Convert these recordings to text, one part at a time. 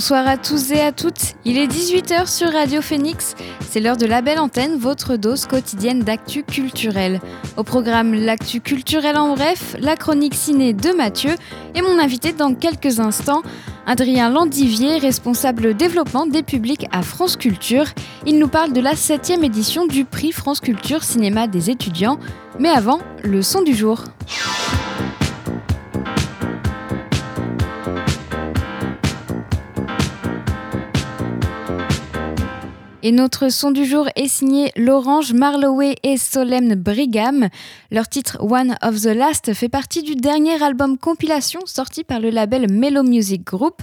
Bonsoir à tous et à toutes. Il est 18h sur Radio Phoenix. C'est l'heure de la belle antenne, votre dose quotidienne d'actu culturel. Au programme l'actu culturel en bref, la chronique ciné de Mathieu et mon invité dans quelques instants, Adrien Landivier, responsable développement des publics à France Culture. Il nous parle de la 7 édition du prix France Culture Cinéma des étudiants. Mais avant, le son du jour. Et notre son du jour est signé L'Orange, Marloway et Solemn Brigham. Leur titre One of the Last fait partie du dernier album compilation sorti par le label Mellow Music Group.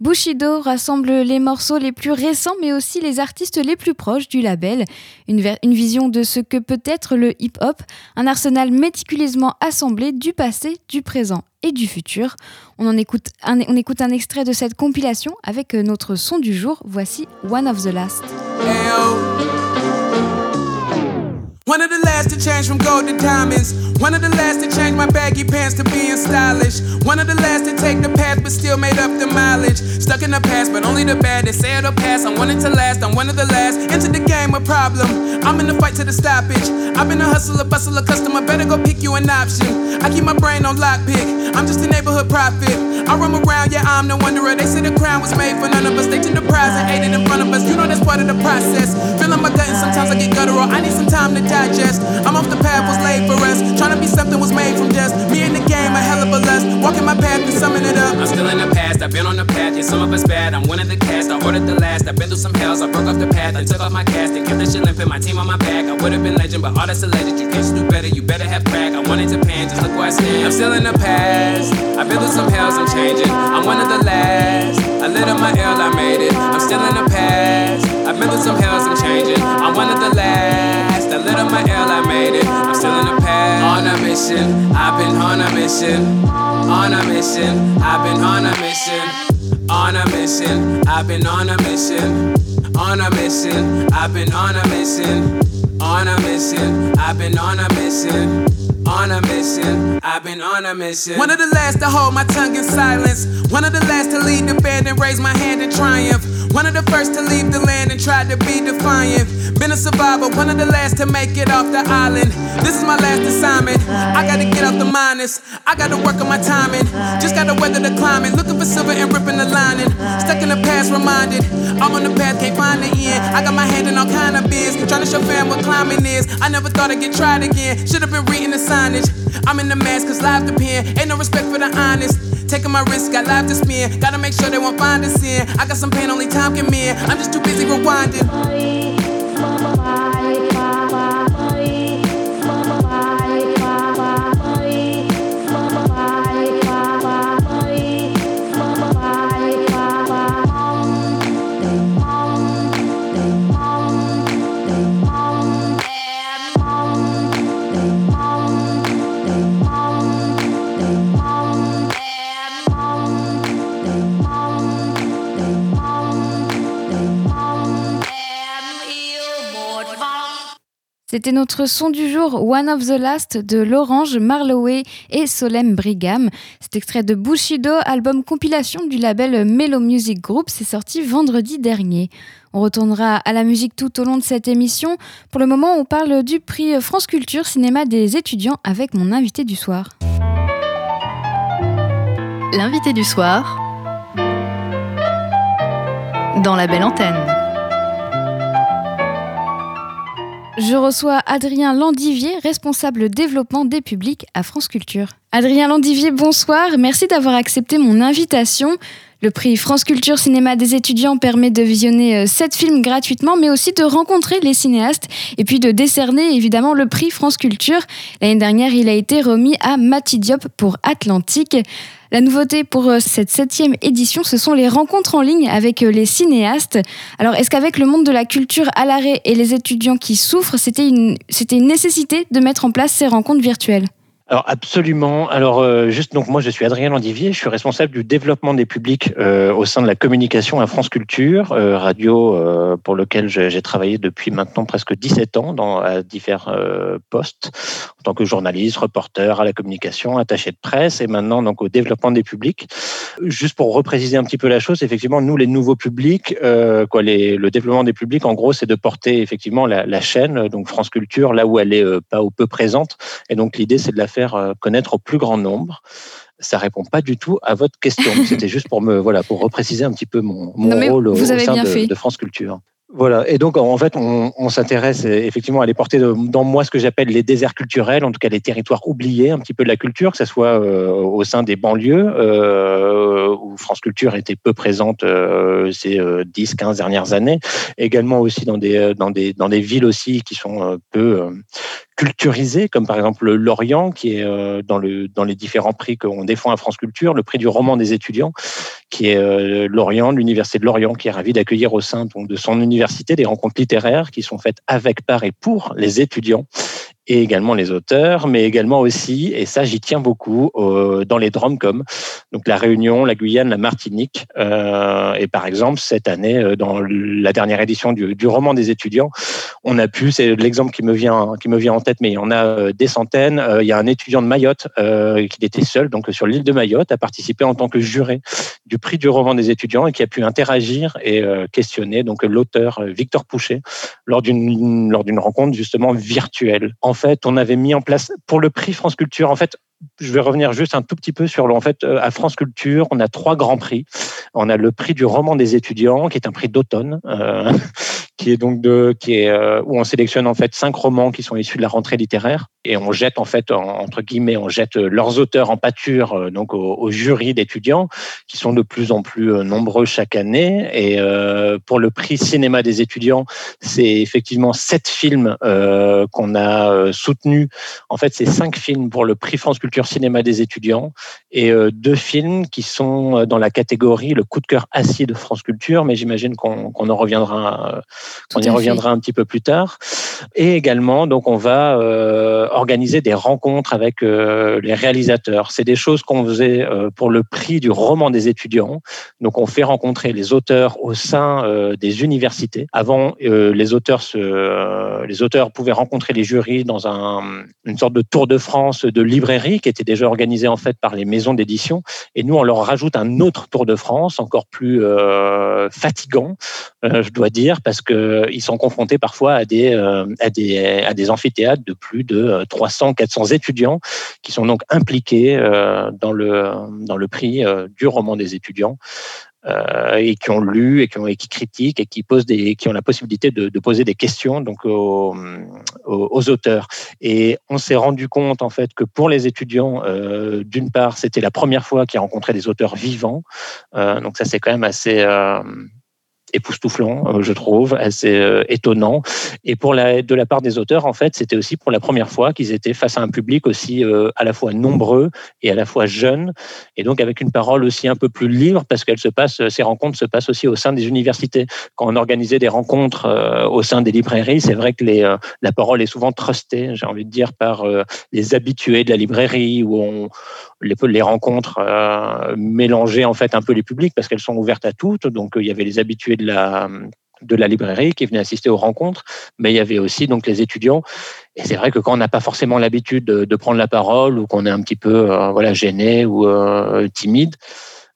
Bushido rassemble les morceaux les plus récents mais aussi les artistes les plus proches du label. Une, vision de ce que peut être le hip-hop, un arsenal méticuleusement assemblé du passé, du présent et du futur. On, en écoute un extrait de cette compilation avec notre son du jour. Voici One of the Last. One of the last to change from gold to diamonds. One of the last to change my baggy pants to being stylish. One of the last to take the path but still made up the mileage. Stuck in the past, but only the bad. They say it'll pass. I'm wanting to last. I'm one of the last. Into the game, a problem. I'm in the fight to the stoppage. I've been a hustler, bustler, customer. Better go pick you an option. I keep my brain on lockpick. I'm just a neighborhood prophet. I roam around, yeah, I'm the wanderer. They say the crown was made for none of us. They took the prize and ate it in front of us. You know that's part of the process. Feeling my gut and sometimes I get guttural. I need some time to digest. I'm off the path was laid for us. Trying to be something was made from dust. Me in the game, a hell of a lust. Walking my path and summing it up. I'm still in the past, I've been on the path. Yeah, some of us bad. I'm one of the cast. I ordered the last. I've been through some hells. I broke off the path. I took off my cast and kept the shit limping. My team on my back. I would have been legend, but all that's alleged. You can't do better. You better have crack. I wanted to pan, just look where I stand. I'm still in the past. I've been through some hells. I'm changing. I'm one of the last. I lit up my L. I made it. I'm still in the past. I've been through some hells. I'm changing. I'm one of the last. I lit up my L. I made it. I'm still in the past. On a mission. I've been on a mission. On a mission. I've been on a mission. On a mission. I've been on a mission. On a mission. I've been on a mission. On a mission. I've been on a mission. On a mission, I've been on a mission. One of the last to hold my tongue in silence. One of the last to lead the band and raise my hand in triumph. One of the first to leave the land and try to be defiant. Been a survivor, one of the last to make it off the island. This is my last assignment. I gotta get out the minus. I gotta work on my timing. Just gotta weather the climate. Looking for silver and ripping the lining. Stuck in the past, reminded. I'm on the path, can't find the end. I got my hand in all kind of biz. Trying to show fam what climbing is. I never thought I'd get tried again. Should've been reading the signage. I'm in the mask, cause life depend. Ain't no respect for the honest. Taking my risk, got life to spend. Gotta make sure they won't find us in. I got some pain, only time can mend. I'm just too busy rewinding. C'était notre son du jour One of the Last de l'Orange, Marloway et Solem Brigham. C'est extrait de Bushido, album compilation du label Mellow Music Group. C'est sorti vendredi dernier. On retournera à la musique tout au long de cette émission. Pour le moment, on parle du prix France Culture Cinéma des étudiants avec mon invité du soir. L'invité du soir dans la belle antenne. Je reçois Adrien Landivier, responsable développement des publics à France Culture. Adrien Landivier, bonsoir. Merci d'avoir accepté mon invitation. Le prix France Culture Cinéma des étudiants permet de visionner sept films gratuitement, mais aussi de rencontrer les cinéastes et puis de décerner évidemment le prix France Culture. L'année dernière, il a été remis à Mati Diop pour Atlantique. La nouveauté pour euh, cette septième édition, ce sont les rencontres en ligne avec euh, les cinéastes. Alors, est-ce qu'avec le monde de la culture à l'arrêt et les étudiants qui souffrent, c'était une, c'était une nécessité de mettre en place ces rencontres virtuelles? Alors absolument. Alors euh, juste donc moi je suis Adrien Landivier, je suis responsable du développement des publics euh, au sein de la communication à France Culture, euh, radio pour lequel j'ai travaillé depuis maintenant presque 17 ans dans à divers postes en tant que journaliste, reporter à la communication, attaché de presse et maintenant donc au développement des publics. Juste pour repréciser un petit peu la chose, effectivement nous les nouveaux publics, quoi les, le développement des publics en gros c'est de porter effectivement la, la, chaîne donc France Culture là où elle est pas ou peu présente et donc l'idée c'est de la faire euh, connaître au plus grand nombre ça répond pas du tout à votre question. C'était juste pour me voilà pour repréciser un petit peu mon, rôle au, sein de, France Culture. Voilà, et donc en fait, on, s'intéresse effectivement à les porter dans moi ce que j'appelle les déserts culturels, en tout cas les territoires oubliés un petit peu de la culture, que ce soit euh, au sein des banlieues, euh, où France Culture était peu présente euh, ces 10-15 dernières années, également aussi dans des, dans, des, dans des villes aussi qui sont peu culturisées, comme par exemple Lorient, qui est dans, le, dans les différents prix qu'on défend à France Culture, le prix du roman des étudiants, qui est Lorient, l'Université de Lorient, qui est ravi d'accueillir au sein de son université des rencontres littéraires qui sont faites avec, par et pour les étudiants et également les auteurs, mais également aussi, et ça j'y tiens beaucoup, euh, dans les Dromcom, donc la Réunion, la Guyane, la Martinique. Euh, et par exemple, cette année, euh, dans la dernière édition du, du roman des étudiants, on a pu, c'est l'exemple qui me vient qui me vient en tête, mais il y en a euh, des centaines. Euh, il y a un étudiant de Mayotte qui était seul, donc sur l'île de Mayotte, a participé en tant que juré du prix du roman des étudiants et qui a pu interagir et questionner donc l'auteur Victor Pouchet lors d'une lors d'une rencontre justement virtuelle. Fait, on avait mis en place pour le prix France Culture. En fait, je vais revenir juste un tout petit peu sur en fait euh, à France Culture, on a trois grands prix. On a le prix du roman des étudiants, qui est un prix d'automne, euh, qui est donc de, qui est euh, où on sélectionne en fait cinq romans qui sont issus de la rentrée littéraire et on jette en fait entre guillemets, on jette leurs auteurs en pâture donc au, jury d'étudiants qui sont de plus en plus nombreux chaque année. Et pour le prix cinéma des étudiants, c'est effectivement sept films qu'on a soutenus. En fait, c'est cinq films pour le prix France Culture cinéma des étudiants et euh, deux films qui sont euh, dans la catégorie le coup de cœur assis de France Culture, mais j'imagine qu'on en reviendra, euh, qu'on y reviendra un petit peu plus tard. Et également, donc, on va organiser des rencontres avec les réalisateurs. C'est des choses qu'on faisait pour le prix du roman des étudiants. Donc, on fait rencontrer les auteurs au sein des universités. Avant, les auteurs se, les auteurs pouvaient rencontrer les jurys dans un, une sorte de tour de France de librairie qui était déjà organisé en fait par les maisons d'édition. Et nous, on leur rajoute un autre Tour de France, encore plus euh, fatigant, euh, je dois dire, parce que ils sont confrontés parfois à des, euh, à des, à des amphithéâtres de plus de 300, 400 étudiants qui sont donc impliqués dans le dans le prix du roman des étudiants. Euh, et qui ont lu et qui, ont, et qui critiquent et qui posent des, qui ont la possibilité de, de poser des questions donc aux, aux, auteurs. Et on s'est rendu compte en fait que pour les étudiants, euh, d'une part, c'était la première fois qu'ils rencontraient des auteurs vivants. Euh, donc ça, c'est quand même assez époustouflant, euh, je trouve, assez euh, étonnant. Et pour la, de la part des auteurs, en fait, c'était aussi pour la première fois qu'ils étaient face à un public aussi euh, à la fois nombreux et à la fois jeune, et donc avec une parole aussi un peu plus libre, parce qu'elle se passe, ces rencontres se passent aussi au sein des universités. Quand on organisait des rencontres au sein des librairies, c'est vrai que les, la parole est souvent trustée, j'ai envie de dire, par les habitués de la librairie, où on, les, les rencontres mélangeaient en fait un peu les publics, parce qu'elles sont ouvertes à toutes. Donc il y avait les habitués de la, de la librairie qui venaient assister aux rencontres, mais il y avait aussi donc les étudiants. Et c'est vrai que quand on n'a pas forcément l'habitude de, prendre la parole ou qu'on est un petit peu euh, voilà gêné ou euh, timide,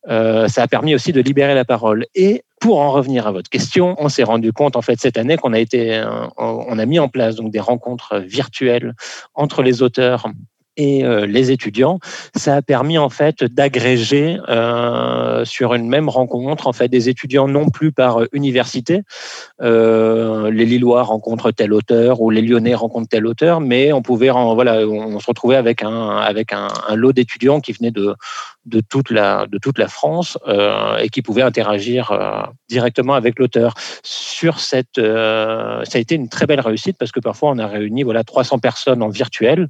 euh, ça a permis aussi de libérer la parole. Et pour en revenir à votre question, on s'est rendu compte en fait cette année qu'on a été, on a mis en place donc des rencontres virtuelles entre les auteurs et euh, les étudiants, ça a permis en fait d'agréger euh, sur une même rencontre en fait des étudiants non plus par université. Euh, les Lillois rencontrent tel auteur ou les Lyonnais rencontrent tel auteur, mais on pouvait voilà, on se retrouvait avec un avec un, lot d'étudiants qui venaient de de toute la de toute la France et qui pouvaient interagir directement avec l'auteur. Sur cette, ça a été une très belle réussite parce que parfois on a réuni voilà 300 personnes en virtuel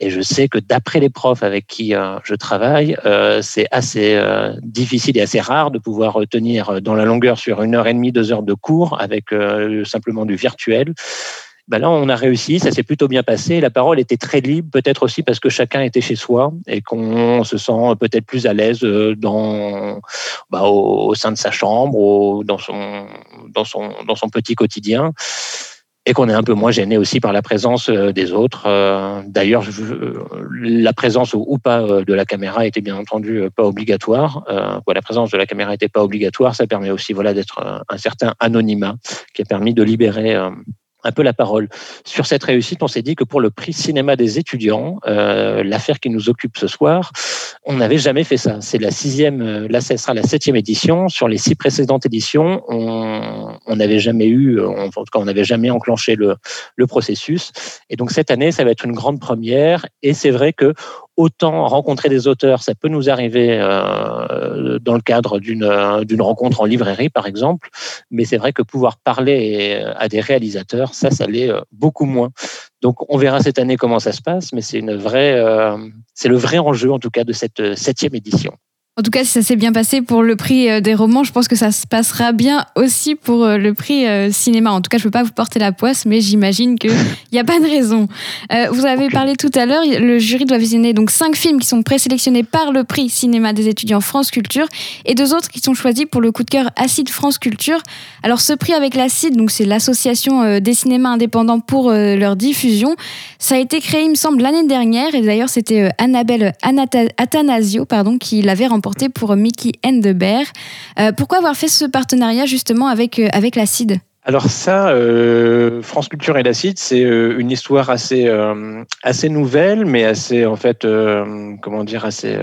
Et je sais que d'après les profs avec qui je travaille, c'est assez difficile et assez rare de pouvoir tenir dans la longueur sur une heure et demie, deux heures de cours avec simplement du virtuel. Ben là, on a réussi, ça s'est plutôt bien passé. La parole était très libre, peut-être aussi parce que chacun était chez soi et qu'on se sent peut-être plus à l'aise euh, dans, bah, au, sein de sa chambre, ou dans son, dans son, dans son petit quotidien et qu'on est un peu moins gêné aussi par la présence euh, des autres. Euh, d'ailleurs, la présence ou pas de la caméra était bien entendu pas obligatoire. La présence de la caméra n'était pas obligatoire. Ça permet aussi voilà, d'être un certain anonymat qui a permis de libérer un peu la parole. Sur cette réussite, on s'est dit que pour le prix cinéma des étudiants, euh, l'affaire qui nous occupe ce soir, on n'avait jamais fait ça. C'est la sixième, euh, là, ce sera la septième édition. Sur les six précédentes éditions, on n'avait jamais eu, en tout cas, on n'avait jamais enclenché le, le processus. Et donc cette année, ça va être une grande première. Et c'est vrai que autant rencontrer des auteurs, ça peut nous arriver euh, dans le cadre d'une d'une rencontre en librairie, par exemple, mais c'est vrai que pouvoir parler à des réalisateurs, ça, ça l'est euh, beaucoup moins. Donc, on verra cette année comment ça se passe, mais c'est euh, c'est le vrai enjeu, en tout cas, de cette septième édition. En tout cas, si ça s'est bien passé pour le prix euh, des romans, je pense que ça se passera bien aussi pour euh, le prix euh, cinéma. En tout cas, je ne peux pas vous porter la poisse, mais j'imagine qu'il n'y a pas de raison. vous avez parlé tout à l'heure, le jury doit visionner donc cinq films qui sont présélectionnés par le prix cinéma des étudiants France Culture et deux autres qui sont choisis pour le coup de cœur Acide France Culture. Alors, ce prix avec l'Acide, donc c'est l'association des cinémas indépendants pour leur diffusion, ça a été créé, il me semble, l'année dernière et d'ailleurs, c'était Annabelle Athanasio pardon, qui l'avait remporté pour Mickey Endeber. Euh, pourquoi avoir fait ce partenariat justement avec, euh, avec l'ACID alors ça, euh, France Culture et l'Acide, c'est une histoire assez assez nouvelle, mais assez en fait, comment dire, assez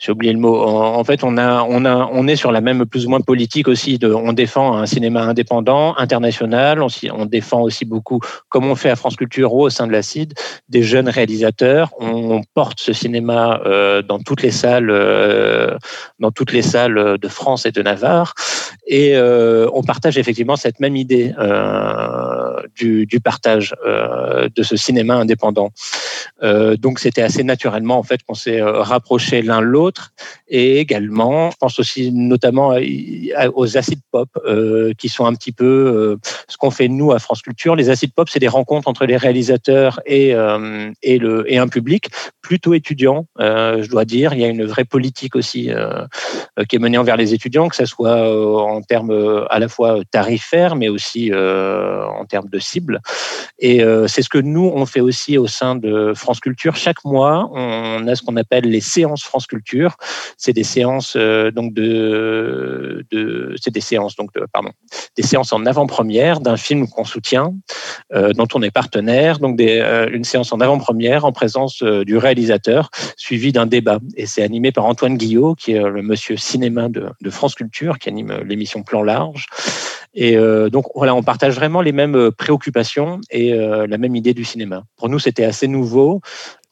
j'ai oublié le mot. En, fait, on a, on a, on est sur la même plus ou moins politique aussi. On défend un cinéma indépendant, international. On, on défend aussi beaucoup, comme on fait à France Culture au sein de la CID, des jeunes réalisateurs. On, porte ce cinéma euh, dans toutes les salles, euh, dans toutes les salles de France et de Navarre, et euh, on partage effectivement cette même idée euh, du, partage euh, de ce cinéma indépendant. Donc, c'était assez naturellement en fait qu'on s'est rapproché l'un l'autre et également, je pense aussi notamment aux acides pop qui sont un petit peu ce qu'on fait nous à France Culture. Les acides pop, c'est des rencontres entre les réalisateurs et, et, le, et un public plutôt étudiant, je dois dire. Il y a une vraie politique aussi qui est menée envers les étudiants, que ce soit en termes à la fois tarifaires, mais aussi en termes de cible. Et c'est ce que nous, on fait aussi au sein de France Culture. Chaque mois, on a ce qu'on appelle les séances France Culture c'est des séances euh, donc de, c'est des séances donc pardon, des séances en avant-première d'un film qu'on soutient, euh, dont on est partenaire, donc euh, une séance en avant-première en présence du réalisateur, suivi d'un débat. Et c'est animé par Antoine Guillot, qui est le monsieur cinéma de France Culture, qui anime l'émission Plan Large. Et donc voilà, on partage vraiment les mêmes préoccupations et la même idée du cinéma. Pour nous, c'était assez nouveau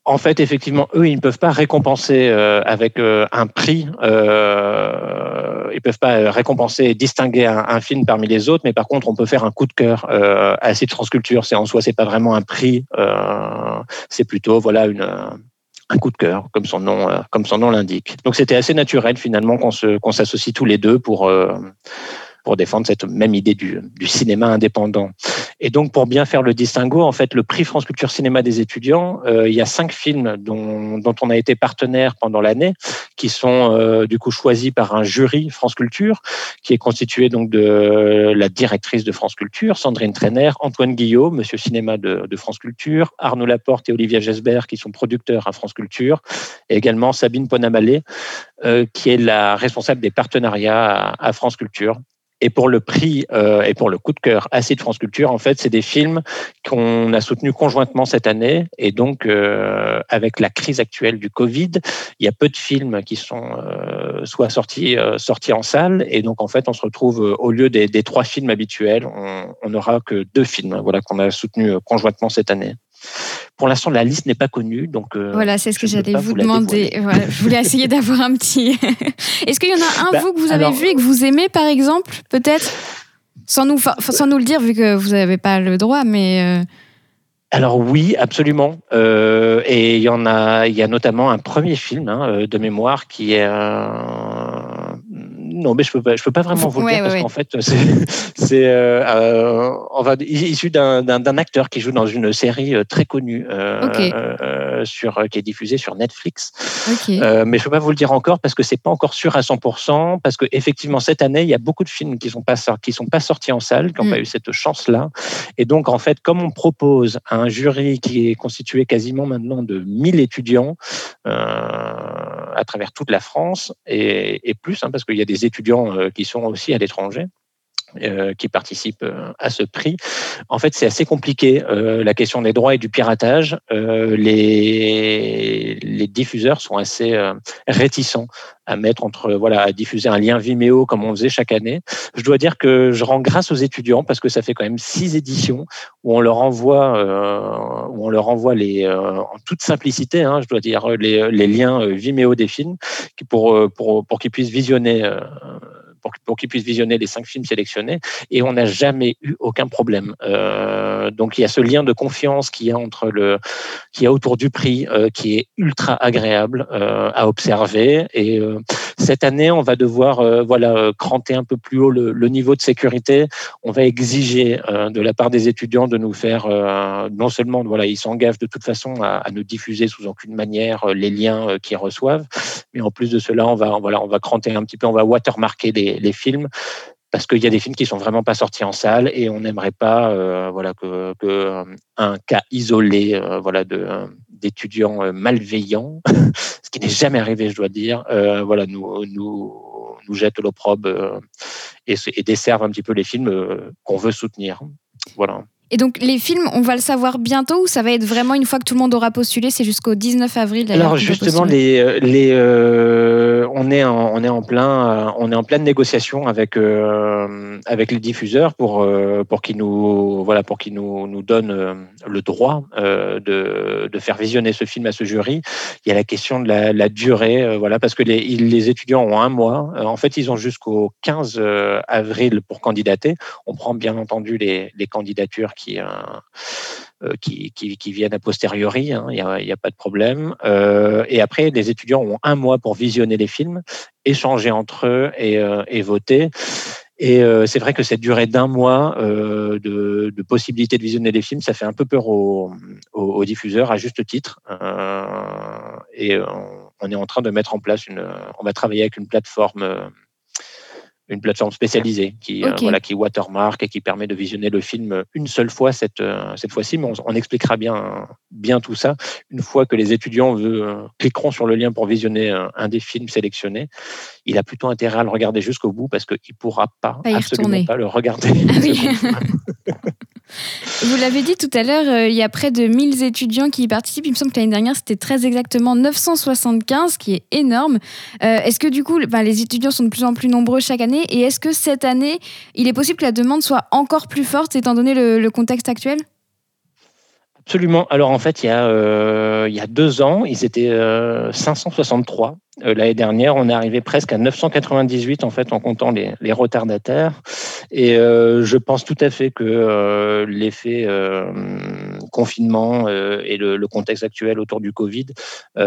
en fait, effectivement, eux, ils ne peuvent pas récompenser euh, avec euh, un prix. Euh, ils peuvent pas récompenser et distinguer un, film parmi les autres, mais par contre, on peut faire un coup de cœur euh, à cette transculture. C'est en soi, c'est pas vraiment un prix. c'est plutôt voilà une un coup de cœur, comme son nom, comme son nom l'indique. Donc c'était assez naturel finalement qu'on se qu'on s'associe tous les deux pour pour défendre cette même idée du, cinéma indépendant. Et donc, pour bien faire le distinguo, en fait, le prix France Culture Cinéma des étudiants, euh, il y a cinq films dont, on a été partenaire pendant l'année, qui sont euh, du coup choisis par un jury France Culture, qui est constitué donc de la directrice de France Culture, Sandrine Trainer, Antoine Guillot, Monsieur Cinéma de, France Culture, Arnaud Laporte et Olivia Gesbert, qui sont producteurs à France Culture, et également Sabine Ponamalé, euh, qui est la responsable des partenariats à France Culture. Et pour le prix euh, et pour le coup de cœur Acide France Culture, en fait, c'est des films qu'on a soutenus conjointement cette année. Et donc, euh, avec la crise actuelle du Covid, il y a peu de films qui sont euh, soit sortis, euh, sortis en salle. Et donc, en fait, on se retrouve euh, au lieu des, des trois films habituels, on n'aura que deux films voilà, qu'on a soutenus euh, conjointement cette année. Pour l'instant, la liste n'est pas connue, donc euh, voilà, c'est ce que j'allais vous, demander. je voulais essayer d'avoir un petit. Est-ce qu'il y en a un bah, vous que vous avez vu et que vous aimez, par exemple, peut-être, sans nous, sans nous le dire vu que vous n'avez pas le droit, mais. Euh, alors oui, absolument. Euh, et il y en a, il y a notamment un premier film hein, de mémoire qui est non, mais je peux pas, je peux pas vraiment vous le dire parce qu'en fait, c'est euh, euh issu d'un acteur qui joue dans une série euh, très connue euh, sur qui est diffusée sur Netflix. mais je peux pas vous le dire encore parce que c'est pas encore sûr à 100% parce que effectivement cette année il y a beaucoup de films qui sont pas qui sont pas sortis en salle, qui n'ont mm. pas eu cette chance là. Et donc en fait, comme on propose un jury qui est constitué quasiment maintenant de 1000 étudiants à travers toute la France et, et plus, hein, parce qu'il y a des étudiants euh, qui sont aussi à l'étranger. Euh, qui participent euh, à ce prix. En fait, c'est assez compliqué la question des droits et du piratage. les, les diffuseurs sont assez réticents à mettre entre voilà à diffuser un lien Vimeo comme on faisait chaque année. Je dois dire que je rends grâce aux étudiants parce que ça fait quand même six éditions où on leur envoie où on leur envoie les en toute simplicité, hein, je dois dire les, les liens Vimeo des films pour pour pour qu'ils puissent visionner pour, qu'ils puissent visionner les cinq films sélectionnés. Et on n'a jamais eu aucun problème. Euh, donc il y a ce lien de confiance qui y a entre le, qui a autour du prix, euh, qui est ultra agréable euh, à observer. Et cette année, on va devoir, voilà, cranter un peu plus haut le, niveau de sécurité. On va exiger de la part des étudiants de nous faire, non seulement, voilà, ils s'engagent de toute façon à, à, ne diffuser sous aucune manière les liens qu'ils reçouvent, mais en plus de cela, on va, voilà, on va cranter un petit peu, on va watermarker les, les, films parce qu'il y a des films qui sont vraiment pas sortis en salle et on n'aimerait pas euh, voilà que, que, euh, un cas isolé euh, voilà de d'étudiants malveillants ce qui n'est jamais arrivé je dois dire. Voilà nous nous nous jette l'opprobre et, et desservent un petit peu les films qu'on veut soutenir. Voilà et donc les films, on va le savoir bientôt ou ça va être vraiment une fois que tout le monde aura postulé, c'est jusqu'au 19 avril Alors justement, les, euh, les, euh, on, est en, on, est en plein, euh, on est en pleine négociation avec, avec les diffuseurs pour, pour qu'ils nous, voilà, pour qu'ils nous, nous donnent le droit de, de faire visionner ce film à ce jury. Il y a la question de la, la durée, voilà, parce que les, les étudiants ont un mois. En fait, ils ont jusqu'au 15 avril pour candidater. On prend bien entendu les, les candidatures qui, euh, euh, qui, qui, viennent a posteriori, hein, il n'y a, pas de problème. Euh, et après, les étudiants ont un mois pour visionner les films, échanger entre eux et, et voter. Et c'est vrai que cette durée d'un mois de, possibilité de visionner les films, ça fait un peu peur aux, diffuseurs, à juste titre. et on est en train de mettre en place une. On va travailler avec une plateforme une plateforme spécialisée qui, euh, voilà, qui watermark et qui permet de visionner le film une seule fois cette, euh, cette fois-ci. Mais on, expliquera bien, bien tout ça une fois que les étudiants veut, euh, cliqueront sur le lien pour visionner un, des films sélectionnés. Il a plutôt intérêt à le regarder jusqu'au bout parce qu'il ne pourra pas, absolument pas le regarder. Ah Vous l'avez dit tout à l'heure, il y a près de 1000 étudiants qui y participent. Il me semble que l'année dernière, c'était très exactement 975, qui est énorme. Est-ce que du coup, les étudiants sont de plus en plus nombreux chaque année? Et est-ce que cette année, il est possible que la demande soit encore plus forte étant donné le, contexte actuel? Absolument. Alors en fait, il y a, euh, deux ans, ils étaient 563 euh, euh, l'année dernière, on est arrivé presque à 998 en fait en comptant les, retardataires. Et je pense tout à fait que l'effet confinement et le, contexte actuel autour du Covid,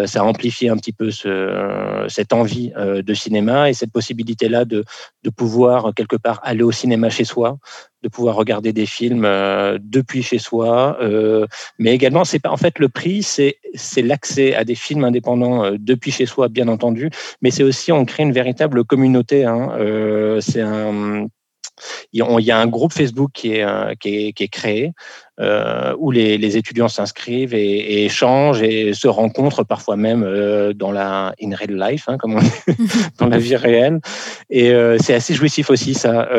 ça a amplifié un petit peu ce, cette envie de cinéma et cette possibilité-là de pouvoir quelque part aller au cinéma chez soi, de pouvoir regarder des films depuis chez soi, mais également c'est pas en fait le prix, c'est c'est l'accès à des films indépendants depuis chez soi, bien entendu mais c'est aussi on crée une véritable communauté. Hein. Euh, c'est un il y a un groupe Facebook qui est, euh, qui est, qui est créé euh, où les, les étudiants s'inscrivent et, échangent et se rencontrent parfois même dans la in real life, hein, comme on dit, dans la vie réelle. Et c'est assez jouissif aussi ça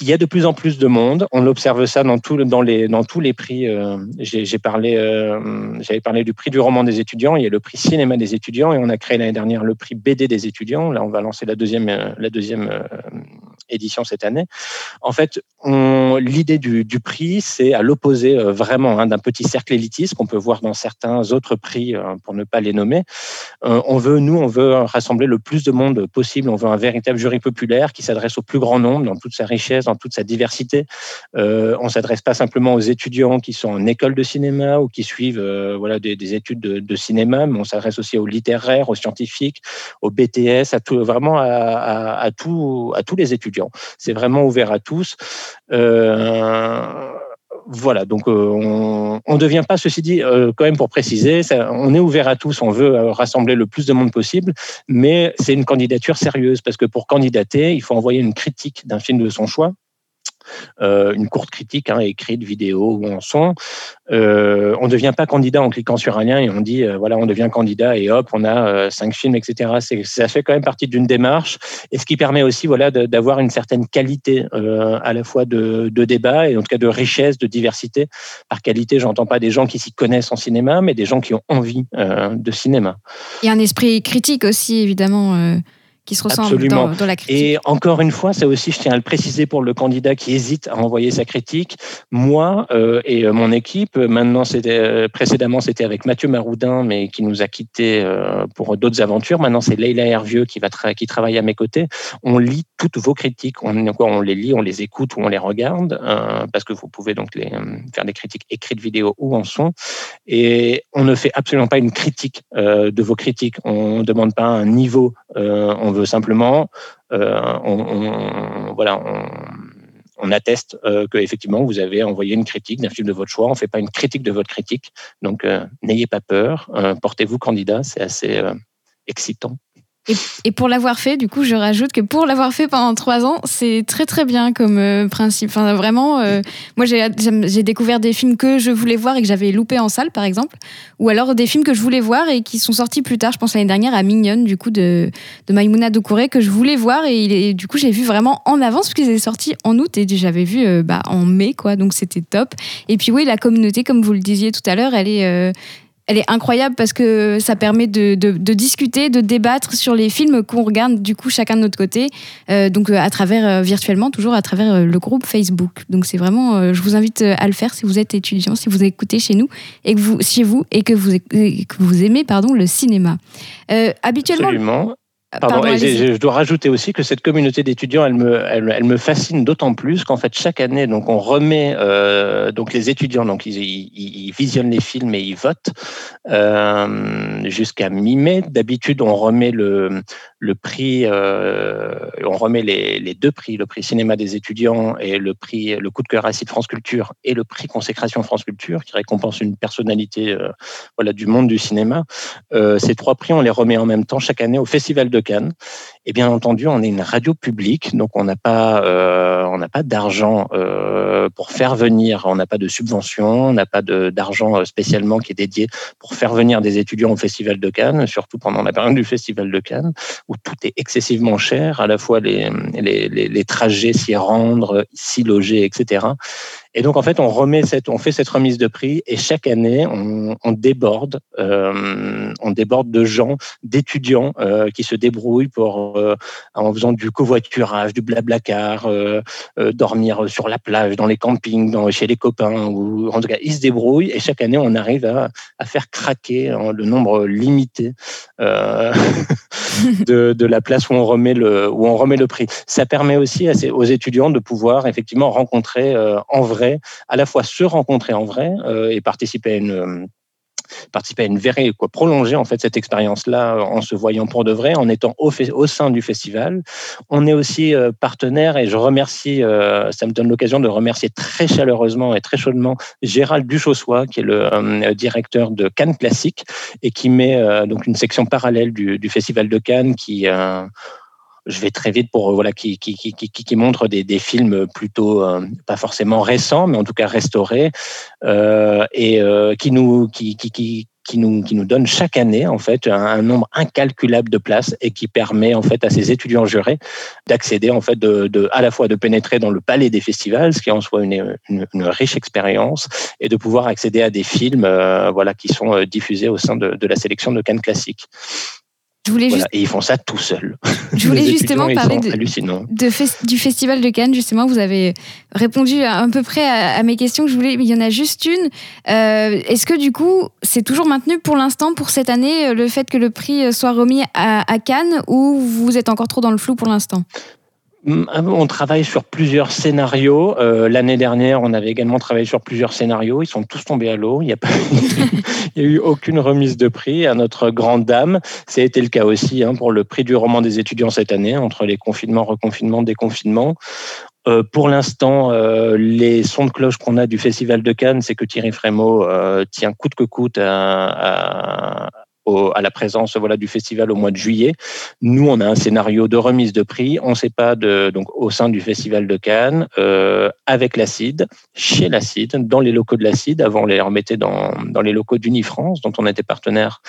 il y a de plus en plus de monde. On observe ça dans, les, dans tous les prix. Euh, euh, j'avais parlé du prix du roman des étudiants. Il y a le prix cinéma des étudiants et on a créé l'année dernière le prix BD des étudiants. Là, on va lancer la deuxième, la deuxième euh, édition cette année. En fait, l'idée du, prix, c'est à l'opposé euh, vraiment hein, d'un petit cercle élitiste qu'on peut voir dans certains autres prix, euh, pour ne pas les nommer. Euh, on veut, nous, on veut rassembler le plus de monde possible. On veut un véritable jury populaire qui s'adresse au plus grand nombre dans toute sa richesse, dans toute sa diversité. on s'adresse pas simplement aux étudiants qui sont en école de cinéma ou qui suivent voilà des, études de, cinéma, mais on s'adresse aussi aux littéraires, aux scientifiques, aux BTS, à tout, vraiment à, à, à tous les étudiants. C'est vraiment ouvert à tous. Euh, voilà, donc euh, on ne devient pas, ceci dit, euh, quand même pour préciser, on est ouvert à tous, on veut rassembler le plus de monde possible, mais c'est une candidature sérieuse parce que pour candidater, il faut envoyer une critique d'un film de son choix euh, une courte critique hein, écrite, vidéo ou en son. Euh, on ne devient pas candidat en cliquant sur un lien et on dit euh, voilà, on devient candidat et hop, on a cinq films, etc. Ça fait quand même partie d'une démarche et ce qui permet aussi voilà, d'avoir une certaine qualité à la fois de, débat et en tout cas de richesse, de diversité. Par qualité, j'entends pas des gens qui s'y connaissent en cinéma, mais des gens qui ont envie de cinéma. Il y a un esprit critique aussi, évidemment qui se ressemble dans, la critique. Et encore une fois, ça aussi, je tiens à le préciser pour le candidat qui hésite à envoyer sa critique. Moi euh, et euh, mon équipe, maintenant, c'était euh, précédemment, c'était avec Mathieu Maroudin, mais qui nous a quittés pour d'autres aventures. Maintenant, c'est Leila Hervieux qui va qui travaille à mes côtés. On lit toutes vos critiques. On, on les lit, on les écoute ou on les regarde, parce que vous pouvez donc les, faire des critiques écrites, vidéo ou en son. Et on ne fait absolument pas une critique de vos critiques. On ne demande pas un niveau. on on veut simplement, euh, atteste euh, que effectivement vous avez envoyé une critique d'un film de votre choix. On ne fait pas une critique de votre critique, donc euh, n'ayez pas peur. Portez-vous candidat, c'est assez excitant. Et, pour l'avoir fait, du coup, je rajoute que pour l'avoir fait pendant trois ans, c'est très très bien comme euh, principe. Enfin, vraiment, euh, moi j'ai découvert des films que je voulais voir et que j'avais loupé en salle, par exemple, ou alors des films que je voulais voir et qui sont sortis plus tard. Je pense l'année dernière à Mignonne, du coup, de, de Maïmouna Doucouré, que je voulais voir et, du coup, j'ai vu vraiment en avance parce qu'ils étaient sortis en août et j'avais vu euh, bah, en mai, quoi. Donc c'était top. Et puis oui, la communauté, comme vous le disiez tout à l'heure, elle est elle est incroyable parce que ça permet de, discuter, de débattre sur les films qu'on regarde du coup chacun de notre côté, euh, donc euh, à travers euh, virtuellement, toujours à travers le groupe Facebook. Donc c'est vraiment, je vous invite à le faire si vous êtes étudiant, si vous écoutez chez nous et que vous chez vous et que vous que vous aimez pardon le cinéma. habituellement. Absolument. Pardon, je, dois rajouter aussi que cette communauté d'étudiants, elle me, elle, me fascine d'autant plus qu'en fait chaque année, donc on remet euh, donc les étudiants, donc ils, ils, visionnent les films et ils votent euh, jusqu'à mi-mai. D'habitude, on remet le, le prix, euh, on remet les, les, deux prix, le prix cinéma des étudiants et le prix le coup de cœur acide France Culture et le prix consécration France Culture qui récompense une personnalité euh, voilà du monde du cinéma. Euh, ces trois prix, on les remet en même temps chaque année au Festival de Cannes. Et bien entendu, on est une radio publique, donc on n'a pas, euh, on n'a pas d'argent euh, pour faire venir, on n'a pas de subvention, on n'a pas d'argent euh, spécialement qui est dédié pour faire venir des étudiants au Festival de Cannes, surtout pendant la période du Festival de Cannes, où tout est excessivement cher, à la fois les, les, trajets s'y rendre, s'y loger, etc. Et donc, en fait, on remet cette, on fait cette remise de prix et chaque année, on, on déborde, euh, on déborde de gens, d'étudiants euh, qui se débrouillent pour, euh, en faisant du covoiturage, du blablacar, euh, euh, dormir sur la plage, dans les campings, dans, chez les copains, ou en tout cas, ils se débrouillent et chaque année, on arrive à, à faire craquer hein, le nombre limité euh, de, de, la place où on remet le, où on remet le prix. Ça permet aussi à aux étudiants de pouvoir effectivement rencontrer en vrai à la fois se rencontrer en vrai euh, et participer à une participer à une quoi, prolonger en fait cette expérience-là en se voyant pour de vrai, en étant au, au sein du festival. On est aussi euh, partenaire et je remercie, euh, ça me donne l'occasion de remercier très chaleureusement et très chaudement Gérald Duchossois, qui est le directeur de Cannes Classique et qui met donc une section parallèle du, du festival de Cannes qui je vais très vite pour voilà qui qui qui qui, qui montre des, des films plutôt euh, pas forcément récents mais en tout cas restaurés euh, et euh, qui nous qui qui qui qui nous, qui nous donne chaque année en fait un, nombre incalculable de places et qui permet en fait à ces étudiants jurés d'accéder en fait de, de, à la fois de pénétrer dans le palais des festivals, ce qui est en soi une, une, une riche expérience, et de pouvoir accéder à des films euh, voilà qui sont euh, diffusés au sein de, de la sélection de Cannes classique. Je voulais juste... Et ils font ça tout seuls. Je voulais justement parler de, de du Festival de Cannes. Justement, vous avez répondu à, peu près à, mes questions que je voulais. Il y en a juste une. Euh, est-ce que du coup, c'est toujours maintenu pour l'instant, pour cette année, euh, le fait que le prix soit remis à, à Cannes ou vous êtes encore trop dans le flou pour l'instant? On travaille sur plusieurs scénarios. Euh, l'année dernière, on avait également travaillé sur plusieurs scénarios. Ils sont tous tombés à l'eau. Il n'y a, pas... A eu aucune remise de prix à notre grande dame. Été le cas aussi hein, pour le prix du roman des étudiants cette année, entre les confinements, reconfinements, déconfinements. Euh, pour l'instant, euh, les sons de cloche qu'on a du Festival de Cannes, c'est que Thierry Frémaux tient coûte que coûte à, à la présence voilà du festival au mois de juillet. Nous, on a un scénario de remise de prix. On ne sait pas de donc au sein du festival de Cannes euh, avec l'acide, chez l'acide, dans les locaux de l'acide. Avant, on les remettait dans dans les locaux d'Unifrance, dont on était partenaire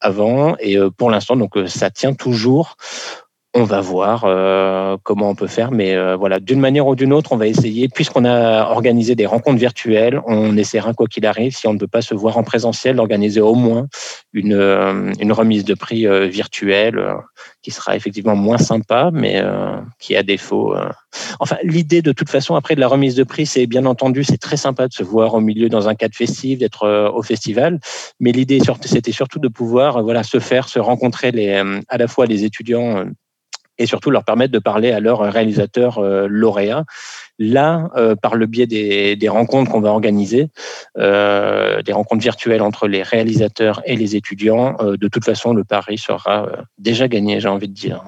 avant. Et euh, pour l'instant, donc euh, ça tient toujours. On va voir euh, comment on peut faire, mais euh, voilà, d'une manière ou d'une autre, on va essayer. Puisqu'on a organisé des rencontres virtuelles, on essaiera quoi qu'il arrive, si on ne peut pas se voir en présentiel, d'organiser au moins une, euh, une remise de prix virtuelle qui sera effectivement moins sympa, mais qui a défaut. Enfin, l'idée de toute façon après de la remise de prix, c'est bien entendu, c'est très sympa de se voir au milieu dans un cadre festif, d'être au festival, mais l'idée c'était surtout de pouvoir voilà se faire, se rencontrer les à la fois les étudiants et surtout leur permettre de parler à leurs réalisateurs euh, lauréats. Là, euh, par le biais des, des rencontres qu'on va organiser, euh, des rencontres virtuelles entre les réalisateurs et les étudiants, de toute façon, le pari sera déjà gagné, j'ai envie de dire.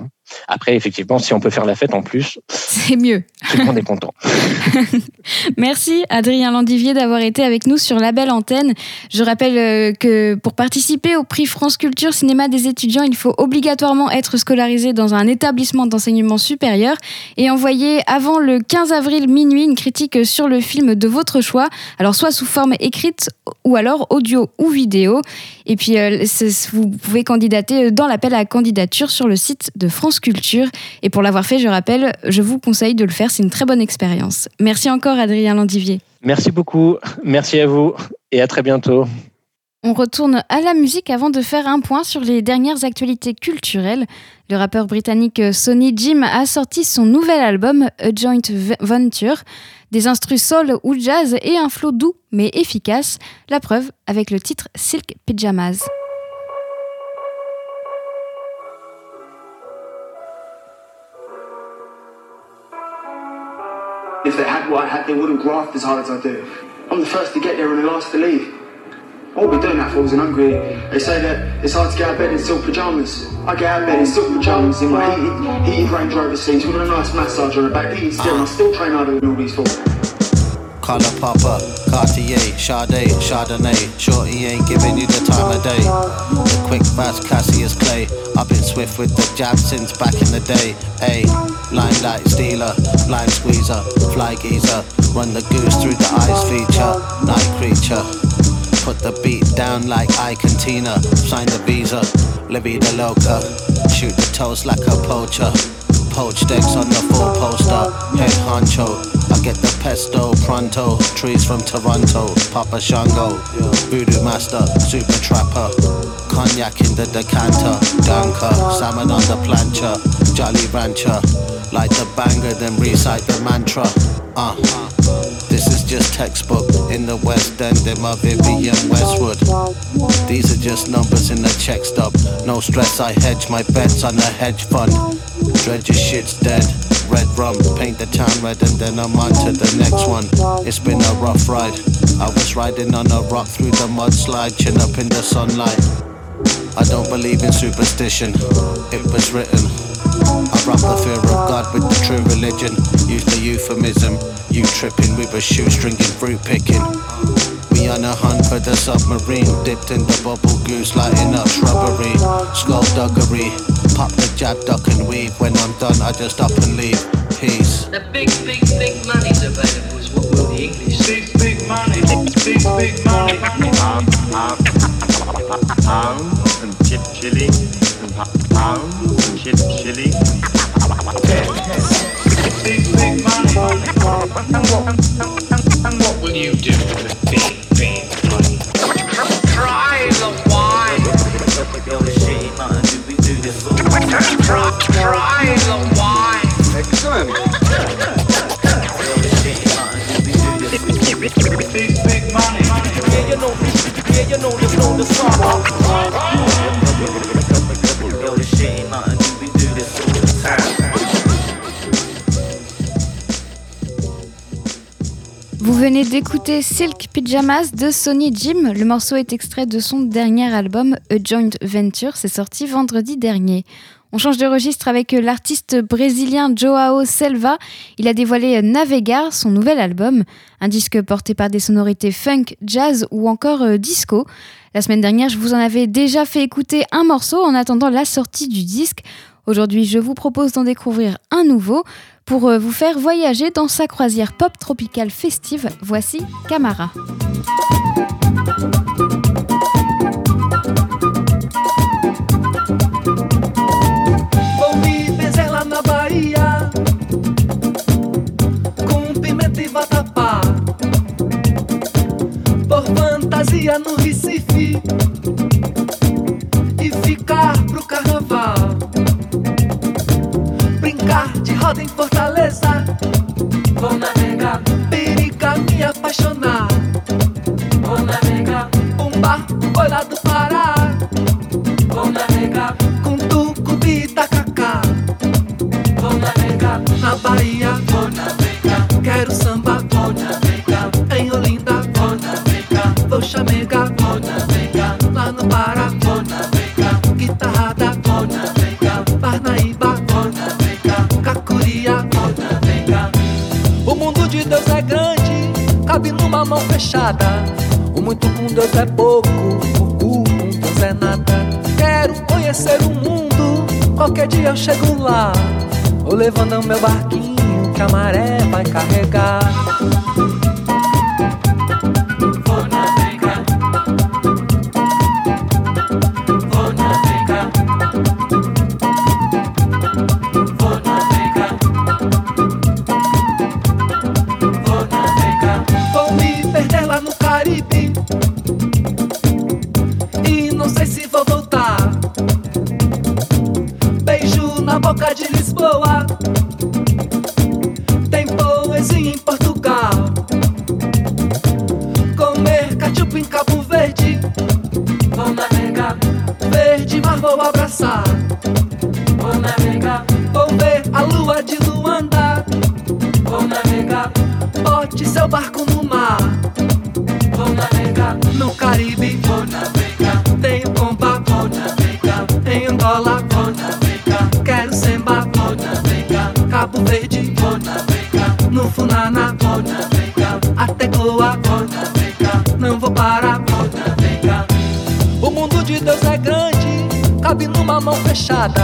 Après, effectivement, si on peut faire la fête en plus, c'est mieux. Tout le monde est content. Merci Adrien Landivier d'avoir été avec nous sur la belle antenne. Je rappelle euh, que pour participer au prix France Culture Cinéma des étudiants, il faut obligatoirement être scolarisé dans un établissement d'enseignement supérieur et envoyer avant le 15 avril minuit une critique sur le film de votre choix, alors soit sous forme écrite ou alors audio ou vidéo. Et puis euh, vous pouvez candidater dans l'appel à candidature sur le site de France Culture. Et pour l'avoir fait, je rappelle, je vous conseille de le faire, c'est une très bonne expérience. Merci encore Adrien Landivier. Merci beaucoup, merci à vous et à très bientôt. On retourne à la musique avant de faire un point sur les dernières actualités culturelles. Le rappeur britannique Sonny Jim a sorti son nouvel album A Joint Venture, des instrus soul ou jazz et un flow doux mais efficace, la preuve avec le titre Silk Pyjamas. If they had what I had, they wouldn't graft as hard as I do. I'm the first to get there and the last to leave. What we're doing that for is hungry. They say that it's hard to get out of bed in silk pajamas. I get out of bed in silk pajamas in my heated, heated Range Rover seats with a nice massage on the back, heated steering. I still train harder than all these fools. Color popper, Cartier, Sade, Chardonnay. Shorty ain't giving you the time of day. The quick fast Cassius Clay. I've been swift with the jab since back in the day. A limelight stealer, line squeezer, fly geezer. Run the goose through the eyes feature. Night creature. Put the beat down like I Cantina. Sign the visa, Livy the Loca. Shoot the toast like a poacher. Poached eggs on the full poster. Head honcho. I get the pesto pronto. Trees from Toronto. Papa Shango. Voodoo master. Super trapper. Cognac in the decanter. Danker. Salmon on the plancha. Jolly rancher. Light the banger, then recite the mantra. Uh. Just textbook in the West End in my Vivian Westwood. These are just numbers in the check stub. No stress, I hedge my bets on a hedge fund. Dread your shit's dead. Red rum, paint the town red, and then I'm on to the next one. It's been a rough ride. I was riding on a rock through the mudslide, chin up in the sunlight. I don't believe in superstition, it was written. I rock the fear of God with the true religion. Use the euphemism. You tripping, we were shoestringing, fruit picking. We on a hunt for the submarine, dipped in the bubble goose, lighting up shrubbery, skullduggery. Pop the jab, duck and weave. When I'm done, I just up and leave. Peace. The big, big, big money's available. Is what will the English? Big, big money. Big, big money. Pound, pound, pound, and chip chili, and pound, and chip chili. What, will you do with big, big money? Try the wine. Try the wine. Big, big money. Yeah, you know, yeah, you know, you know the song. Venez d'écouter Silk Pyjamas de Sony Jim. Le morceau est extrait de son dernier album A Joint Venture. C'est sorti vendredi dernier. On change de registre avec l'artiste brésilien Joao Selva. Il a dévoilé Navegar, son nouvel album, un disque porté par des sonorités funk, jazz ou encore euh, disco. La semaine dernière, je vous en avais déjà fait écouter un morceau en attendant la sortie du disque. Aujourd'hui, je vous propose d'en découvrir un nouveau. Pour euh, vous faire voyager dans sa croisière pop tropicale festive, voici Camara. Roda em Fortaleza. Vou navegar Perica me apaixonar mão fechada. O muito com Deus é pouco, o cu com Deus é nada. Quero conhecer o mundo, qualquer dia eu chego lá. Vou levando meu barquinho que a maré vai carregar. Vou navegar. Vou ver a lua de Luanda. Vou navegar. Bote seu barco no mar. Vou navegar no Caribe. Vou navegar. Tenho compa. Vou navegar. Em Angola. Vou navegar. Quero semba. Vou navegar. Cabo Verde. Vou navegar. No Funana. Vou navegar. Até Goa. Vou navegar. Não vou parar. Vou navegar. O mundo de Deus é grande, cabe numa mão fechada.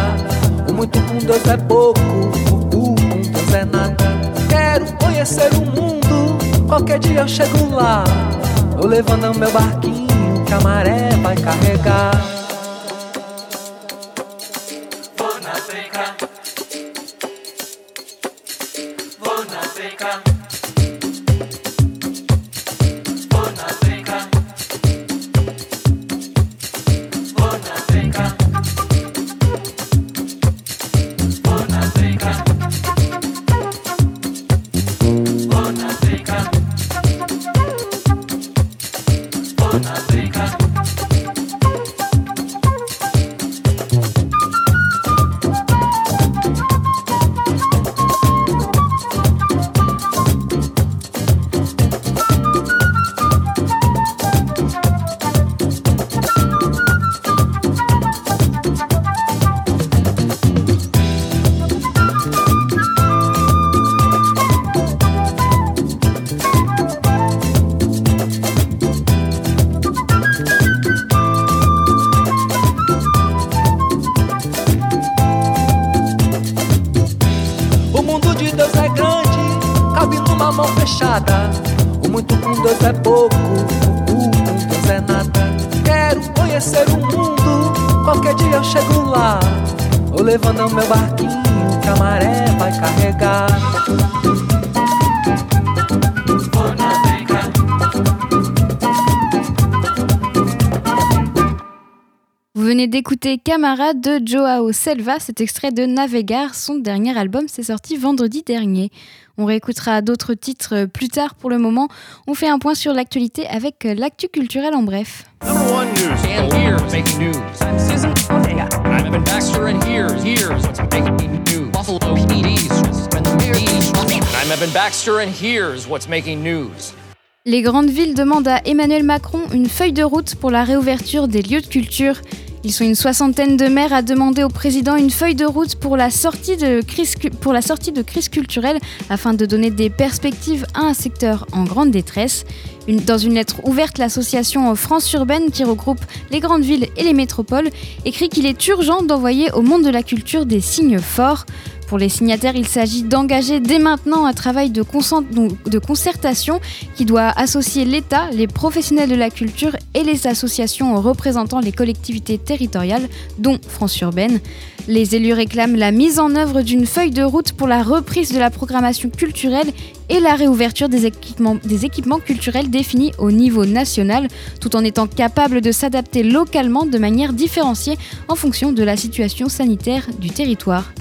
O muito com Deus é pouco, o com Deus é nada. Quero conhecer o mundo, qualquer dia eu chego lá. Vou levando meu barquinho que a maré vai carregar. Pouco. Vous venez d'écouter Camarade de Joao Selva, cet extrait de Navegar, son dernier album, c'est sorti vendredi dernier. On réécoutera d'autres titres plus tard pour le moment. On fait un point sur l'actualité avec l'actu culturel en bref. Number one news. And here's making news. I'm Susan Ortega. I'm Evan Baxter, and here's here's what's making news. Buffalo PD's and the Bees. I'm I'm Evan Baxter, and here's what's making news? Les grandes villes demandent à Emmanuel Macron une feuille de route pour la réouverture des lieux de culture. Ils sont une soixantaine de maires à demander au président une feuille de route pour la sortie de crise, pour la sortie de crise culturelle afin de donner des perspectives à un secteur en grande détresse. Dans une lettre ouverte, l'association France Urbaine, qui regroupe les grandes villes et les métropoles, écrit qu'il est urgent d'envoyer au monde de la culture des signes forts. Pour les signataires, il s'agit d'engager dès maintenant un travail de concertation qui doit associer l'État, les professionnels de la culture et les associations représentant les collectivités territoriales, dont France Urbaine. Les élus réclament la mise en œuvre d'une feuille de route pour la reprise de la programmation culturelle et la réouverture des équipements, culturels définis au niveau national, tout en étant capable de s'adapter localement de manière différenciée en fonction de la situation sanitaire du territoire.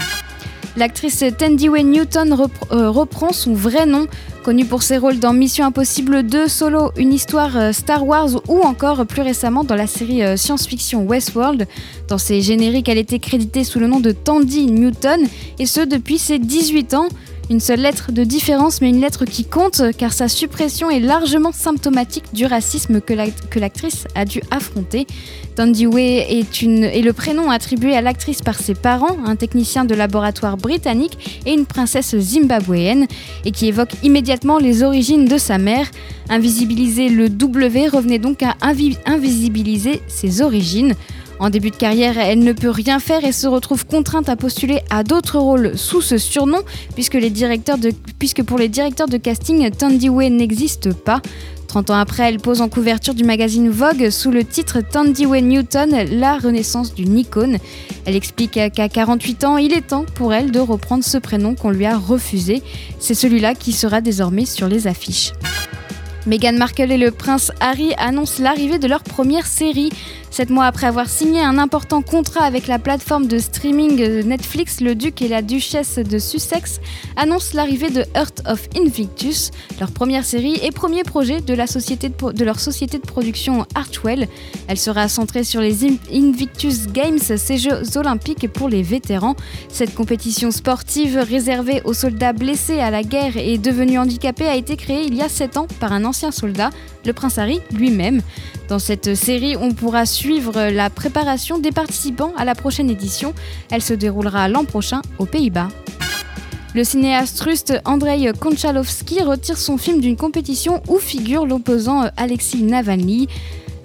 L'actrice Tandy Wayne Newton euh, reprend son vrai nom, connue pour ses rôles dans Mission Impossible 2, Solo, une histoire euh, Star Wars ou encore plus récemment dans la série euh, science-fiction Westworld. Dans ses génériques, elle était créditée sous le nom de Tandy Newton, et ce depuis ses 18 ans. Une seule lettre de différence, mais une lettre qui compte, car sa suppression est largement symptomatique du racisme que la- que l'actrice a dû affronter. Tandy Way est, le prénom attribué à l'actrice par ses parents, un technicien de laboratoire britannique et une princesse zimbabwéenne, et qui évoque immédiatement les origines de sa mère. Invisibiliser le W revenait donc à invi- invisibiliser ses origines. En début de carrière, elle ne peut rien faire et se retrouve contrainte à postuler à d'autres rôles sous ce surnom, puisque, pour les directeurs de casting, Tandy Way n'existe pas. 30 ans après, elle pose en couverture du magazine Vogue sous le titre Tandy Way Newton, la renaissance d'une icône. Elle explique qu'à 48 ans, il est temps pour elle de reprendre ce prénom qu'on lui a refusé. C'est celui-là qui sera désormais sur les affiches. Meghan Markle et le prince Harry annoncent l'arrivée de leur première série. Sept mois après avoir signé un important contrat avec la plateforme de streaming Netflix, le duc et la duchesse de Sussex annoncent l'arrivée de Heart of Invictus, leur première série et premier projet de, la société de, leur société de production Archwell. Elle sera centrée sur les In- Invictus Games, ces Jeux olympiques pour les vétérans. Cette compétition sportive réservée aux soldats blessés à la guerre et devenus handicapés a été créée il y a 7 ans par un ancien soldat, le prince Harry lui-même. Dans cette série, on pourra suivre la préparation des participants à la prochaine édition. Elle se déroulera l'an prochain aux Pays-Bas. Le cinéaste russe Andrei Konchalovsky retire son film d'une compétition où figure l'opposant Alexei Navalny.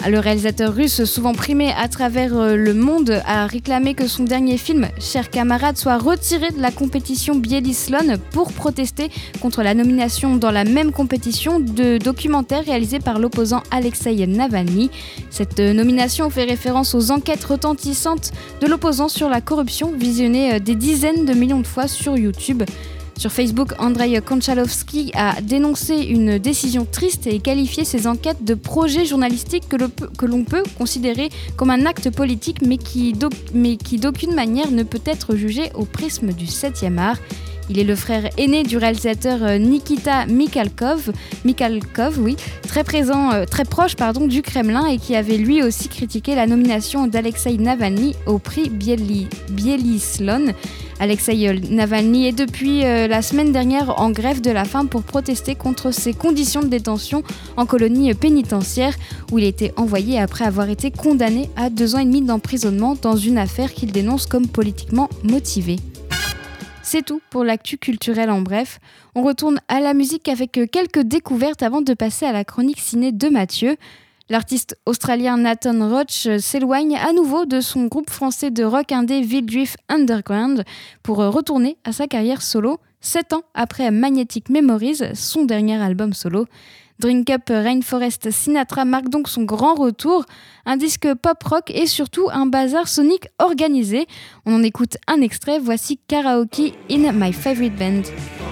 Le réalisateur russe, souvent primé à travers euh, le monde, a réclamé que son dernier film, Chers camarades, soit retiré de la compétition Bielislon pour protester contre la nomination dans la même compétition de documentaires réalisés par l'opposant Alexei Navalny. Cette euh, nomination fait référence aux enquêtes retentissantes de l'opposant sur la corruption, visionnées euh, des dizaines de millions de fois sur YouTube. Sur Facebook, Andrei Konchalovsky a dénoncé une décision triste et qualifié ces enquêtes de projets journalistiques que, l'on peut considérer comme un acte politique, mais qui d'aucune manière ne peut être jugé au prisme du 7e art. Il est le frère aîné du réalisateur euh, Nikita Mikhalkov, Mikhalkov oui, très présent, euh, très proche du Kremlin et qui avait lui aussi critiqué la nomination d'Alexei Navalny au prix Bieli- Bielislon. Alexei Navalny est depuis euh, la semaine dernière en grève de la faim pour protester contre ses conditions de détention en colonie pénitentiaire où il était envoyé après avoir été condamné à deux ans et demi d'emprisonnement dans une affaire qu'il dénonce comme politiquement motivée. C'est tout pour l'actu culturel en bref. On retourne à la musique avec euh, quelques découvertes avant de passer à la chronique ciné de Mathieu. L'artiste australien Nathan Roach euh, s'éloigne à nouveau de son groupe français de rock indé Vildrift Underground pour euh, retourner à sa carrière solo, sept ans après Magnetic Memories, son dernier album solo. Drink Up Rainforest Sinatra marque donc son grand retour, un disque pop-rock et surtout un bazar sonique organisé. On en écoute un extrait, voici Karaoke in My Favorite Band.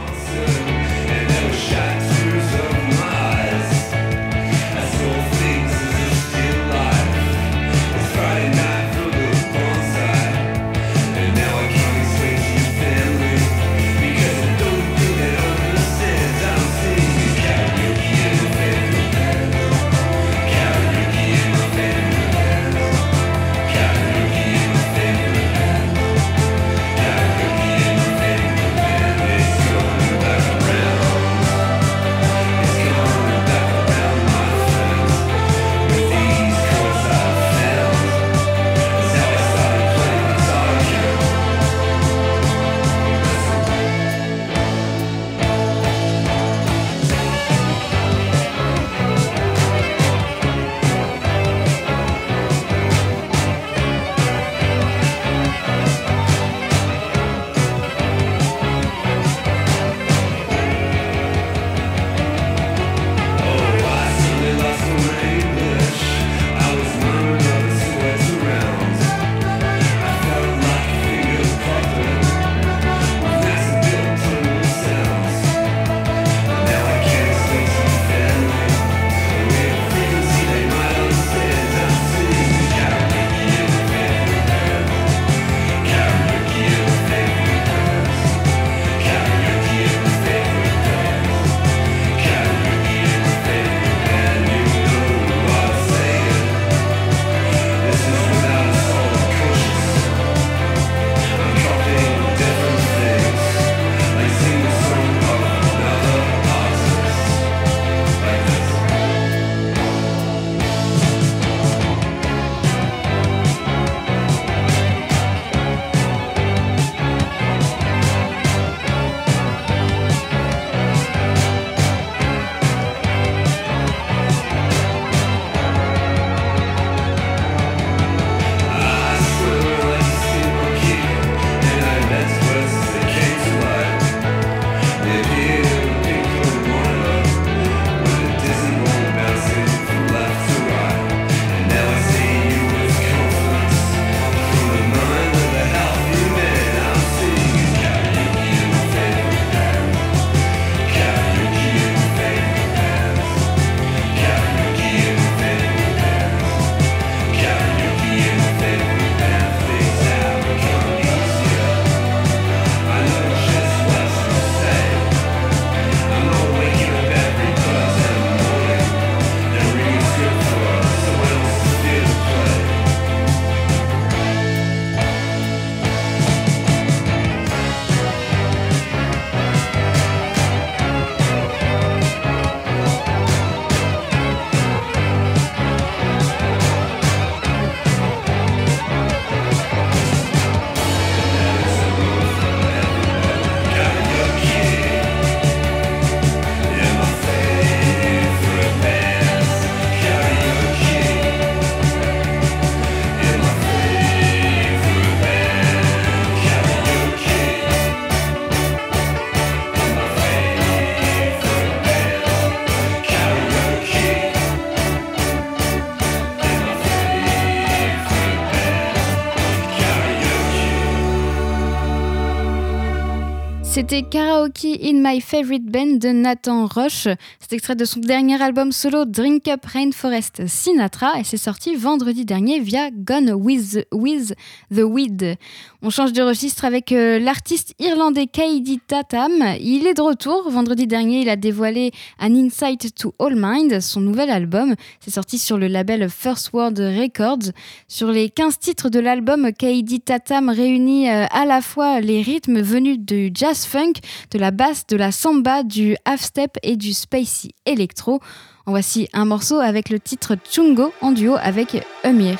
C'était Karaoke in My Favorite Band de Nathan Roche. C'est extrait de son dernier album solo Drink Up Rainforest Sinatra et c'est sorti vendredi dernier via Gone with, with the Weed. On change de registre avec euh, l'artiste irlandais Kaidi Tatam. Il est de retour. Vendredi dernier, il a dévoilé An Insight to All Mind, son nouvel album. C'est sorti sur le label First World Records. Sur les 15 titres de l'album, Kaidi Tatam réunit euh, à la fois les rythmes venus du jazz funk, de la basse, de la samba, du half-step et du spacey electro. En voici un morceau avec le titre Chungo en duo avec Emir.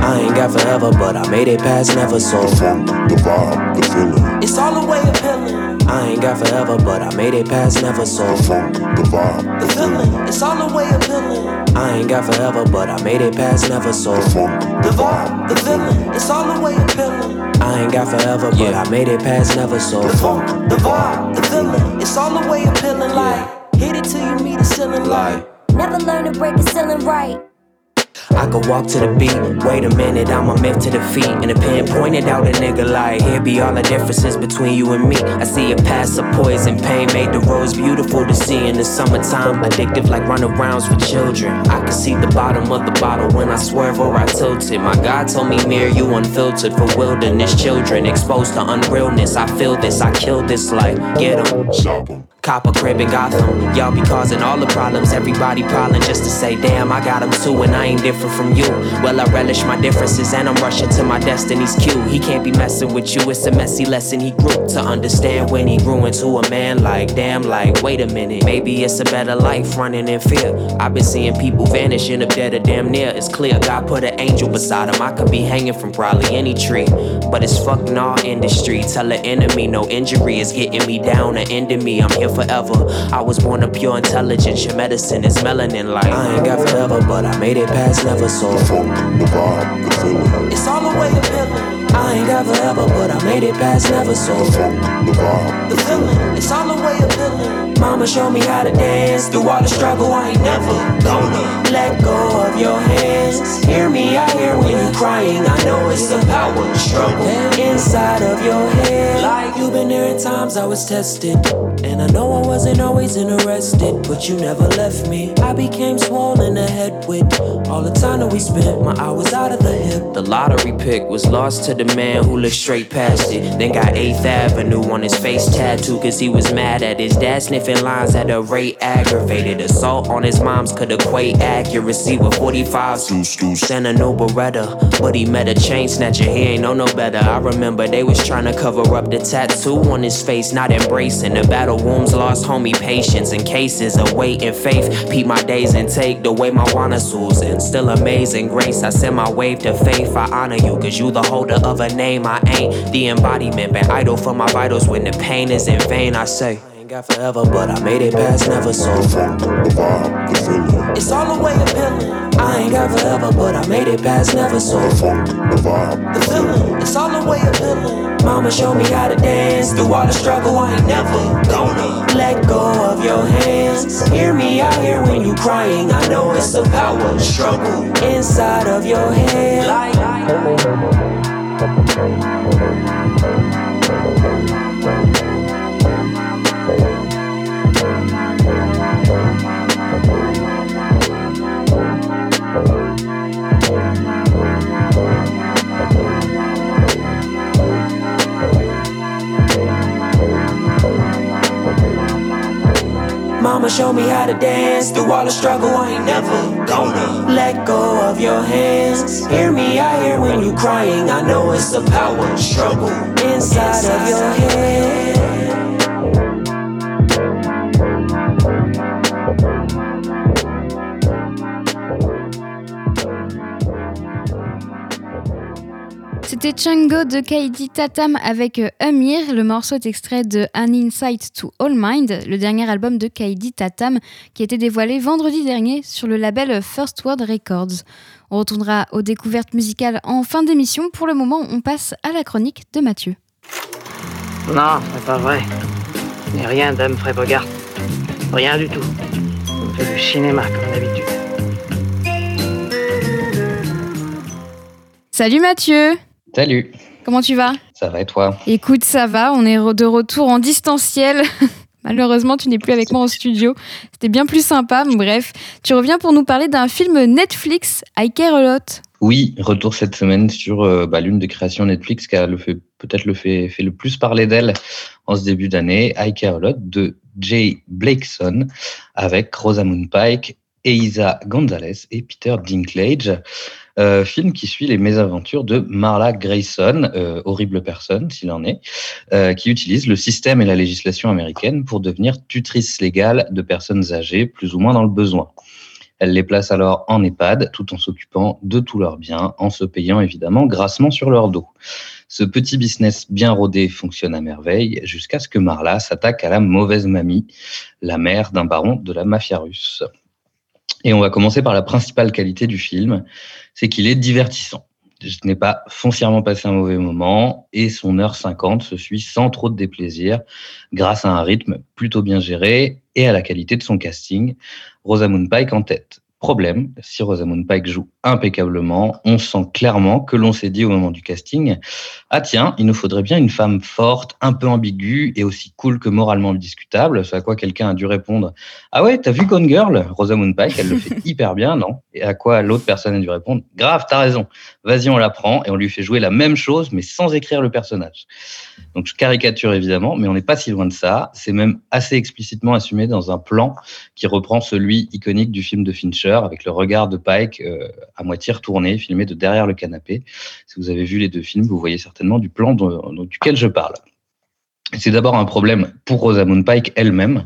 I ain't got forever, but I made it past never so. The funk, the vibe, the feeling. It's all the way appealing. I ain't got forever, but I made it past never so. The funk, the vibe, the feeling. It's all the way appealing. I ain't got forever, but I made it past never so. The funk, the vibe, the feeling. It's all the way appealing. I ain't got forever, but I made it past never so. The funk, the vibe, the feeling. It's all the way appealing. Like hit it till you meet the ceiling. Like never learn to break a ceiling right. I could walk to the beat. Wait a minute, I'm a myth to defeat. And a pen pointed out a nigga like, here be all the differences between you and me. I see a pass of poison, pain made the rose beautiful to see in the summertime. Addictive like runarounds for children. I can see the bottom of the bottle when I swerve or I tilt it. My God told me, mirror you unfiltered for wilderness children. Exposed to unrealness. I feel this, I kill this like, get em. Stop em. Cop a crib in Gotham. Y'all be causing all the problems. Everybody piling just to say, damn, I got him too, and I ain't different from you. Well, I relish my differences, and I'm rushing to my destiny's cue. He can't be messing with you. It's a messy lesson he grew to understand when he grew into a man. Like, damn, like, wait a minute. Maybe it's a better life running in fear. I've been seeing people vanish in a dead or damn near. It's clear God put an angel beside him. I could be hanging from probably any tree, but it's fucking all industry. Tell the enemy no injury is getting me down or ending me. I'm here forever. I was born of pure intelligence. Your medicine is melanin. Like I ain't got forever, but I made it past never so. The funk, the vibe, the feeling. It's all the way appealing. I ain't got forever, but I made it past never so. The funk, the vibe, the feeling. It's all the way appealing. Mama showed me how to dance through all the struggle. I ain't never gonna let go of your hands. Hear me out here when you're crying. I know it's the power struggle inside of your head. Like you've been there in times I was tested. And I know I wasn't always interested, but you never left me. I became swollen ahead with all the time that we spent. My hours out of the hip. The lottery pick was lost to the man who looked straight past it. Then got 8th Avenue on his face tattoo, cause he was mad at his dad sniffing lines at a rate aggravated. Assault on his mom's could equate accuracy with 45 Sent a new Beretta, but he met a chain snatcher. He ain't know no better. I remember they was trying to cover up the tattoo on his face, not embracing the battle wounds. Lost homie patience in cases of weight and faith. Peep my days and take the way my wanna and still amazing grace. I send my wave to faith. I honor you, cause you the holder of a name. I ain't the embodiment, been idle for my vitals when the pain is in vain. I say. I ain't Got forever, but I made it past never so. Feeling. It's all the way appealing. I ain't got forever, but I made it past never so. The the feeling. It's all the way appealing. Mama showed me how to dance through all the struggle. I ain't never gonna let go of your hands. Hear me out here when you crying. I know it's a power struggle inside of your head. Mama showed me how to dance through all the struggle. I ain't never gonna let go of your hands. Hear me out here when you crying. I know it's a power struggle inside of your head. C'était Chango de Kaidi Tatam avec euh, Amir. Le morceau est extrait de An Insight to All Mind, le dernier album de Kaidi Tatam qui a été dévoilé vendredi dernier sur le label First World Records. On retournera aux découvertes musicales en fin d'émission. Pour le moment, on passe à la chronique de Mathieu. Non, c'est pas vrai. N'est rien d'Humphrey Bogart. Rien du tout. On fait du cinéma comme d'habitude. Salut Mathieu Salut. Comment tu vas? Ça va et toi? Écoute, ça va, on est de retour en distanciel. Malheureusement, tu n'es plus avec moi en studio. C'était bien plus sympa, mais bref. Tu reviens pour nous parler d'un film Netflix, I Care A Lot. Oui, retour cette semaine sur euh, bah, l'une des créations Netflix qui a peut-être le fait, fait le plus parler d'elle en ce début d'année, I Care A Lot de Jay Blakeson avec Rosamund Pike, Eiza Gonzalez et Peter Dinklage. Euh, film qui suit les mésaventures de Marla Grayson, euh, horrible personne s'il en est, euh, qui utilise le système et la législation américaine pour devenir tutrice légale de personnes âgées, plus ou moins dans le besoin. Elle les place alors en EHPAD tout en s'occupant de tous leurs biens, en se payant évidemment grassement sur leur dos. Ce petit business bien rodé fonctionne à merveille jusqu'à ce que Marla s'attaque à la mauvaise mamie, la mère d'un baron de la mafia russe. Et on va commencer par la principale qualité du film, c'est qu'il est divertissant. Je n'ai pas foncièrement passé un mauvais moment et son heure 50 se suit sans trop de déplaisir grâce à un rythme plutôt bien géré et à la qualité de son casting. Rosamund Pike en tête. Problème, si Rosamund Pike joue impeccablement, on sent clairement que l'on s'est dit au moment du casting Ah tiens, il nous faudrait bien une femme forte, un peu ambiguë et aussi cool que moralement discutable. Ce à quoi quelqu'un a dû répondre Ah ouais, t'as vu Gone Girl? Rosamund Pike, elle le fait hyper bien, non? Et à quoi l'autre personne a dû répondre Grave, t'as raison. Vas-y, on la prend et on lui fait jouer la même chose, mais sans écrire le personnage. Donc je caricature évidemment, mais on n'est pas si loin de ça. C'est même assez explicitement assumé dans un plan qui reprend celui iconique du film de Fincher avec le regard de Pike euh, à moitié retourné, filmé de derrière le canapé. Si vous avez vu les deux films, vous voyez certainement du plan duquel je parle. C'est d'abord un problème pour Rosamund Pike elle-même,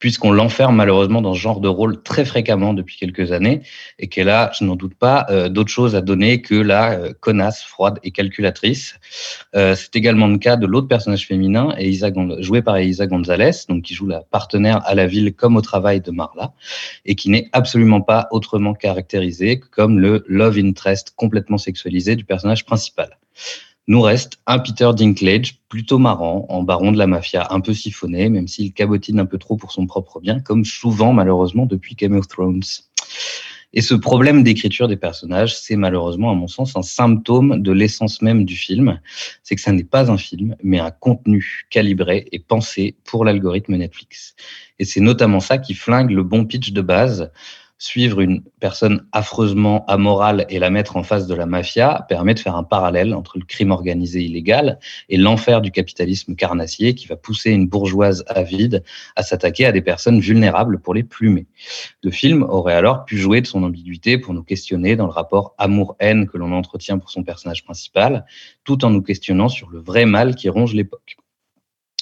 puisqu'on l'enferme malheureusement dans ce genre de rôle très fréquemment depuis quelques années, et qu'elle a, je n'en doute pas, euh, d'autres choses à donner que la euh, connasse, froide et calculatrice. Euh, c'est également le cas de l'autre personnage féminin, Eiza, joué par Elisa Gonzalez, donc qui joue la partenaire à la ville comme au travail de Marla, et qui n'est absolument pas autrement caractérisée comme le love interest complètement sexualisé du personnage principal. Nous reste un Peter Dinklage plutôt marrant, en baron de la mafia, un peu siphonné, même s'il cabotine un peu trop pour son propre bien, comme souvent malheureusement depuis Game of Thrones. Et ce problème d'écriture des personnages, c'est malheureusement, à mon sens, un symptôme de l'essence même du film. C'est que ça n'est pas un film, mais un contenu calibré et pensé pour l'algorithme Netflix. Et c'est notamment ça qui flingue le bon pitch de base suivre une personne affreusement amorale et la mettre en face de la mafia permet de faire un parallèle entre le crime organisé illégal et l'enfer du capitalisme carnassier qui va pousser une bourgeoise avide à s'attaquer à des personnes vulnérables pour les plumer. Le film aurait alors pu jouer de son ambiguïté pour nous questionner dans le rapport amour-haine que l'on entretient pour son personnage principal, tout en nous questionnant sur le vrai mal qui ronge l'époque.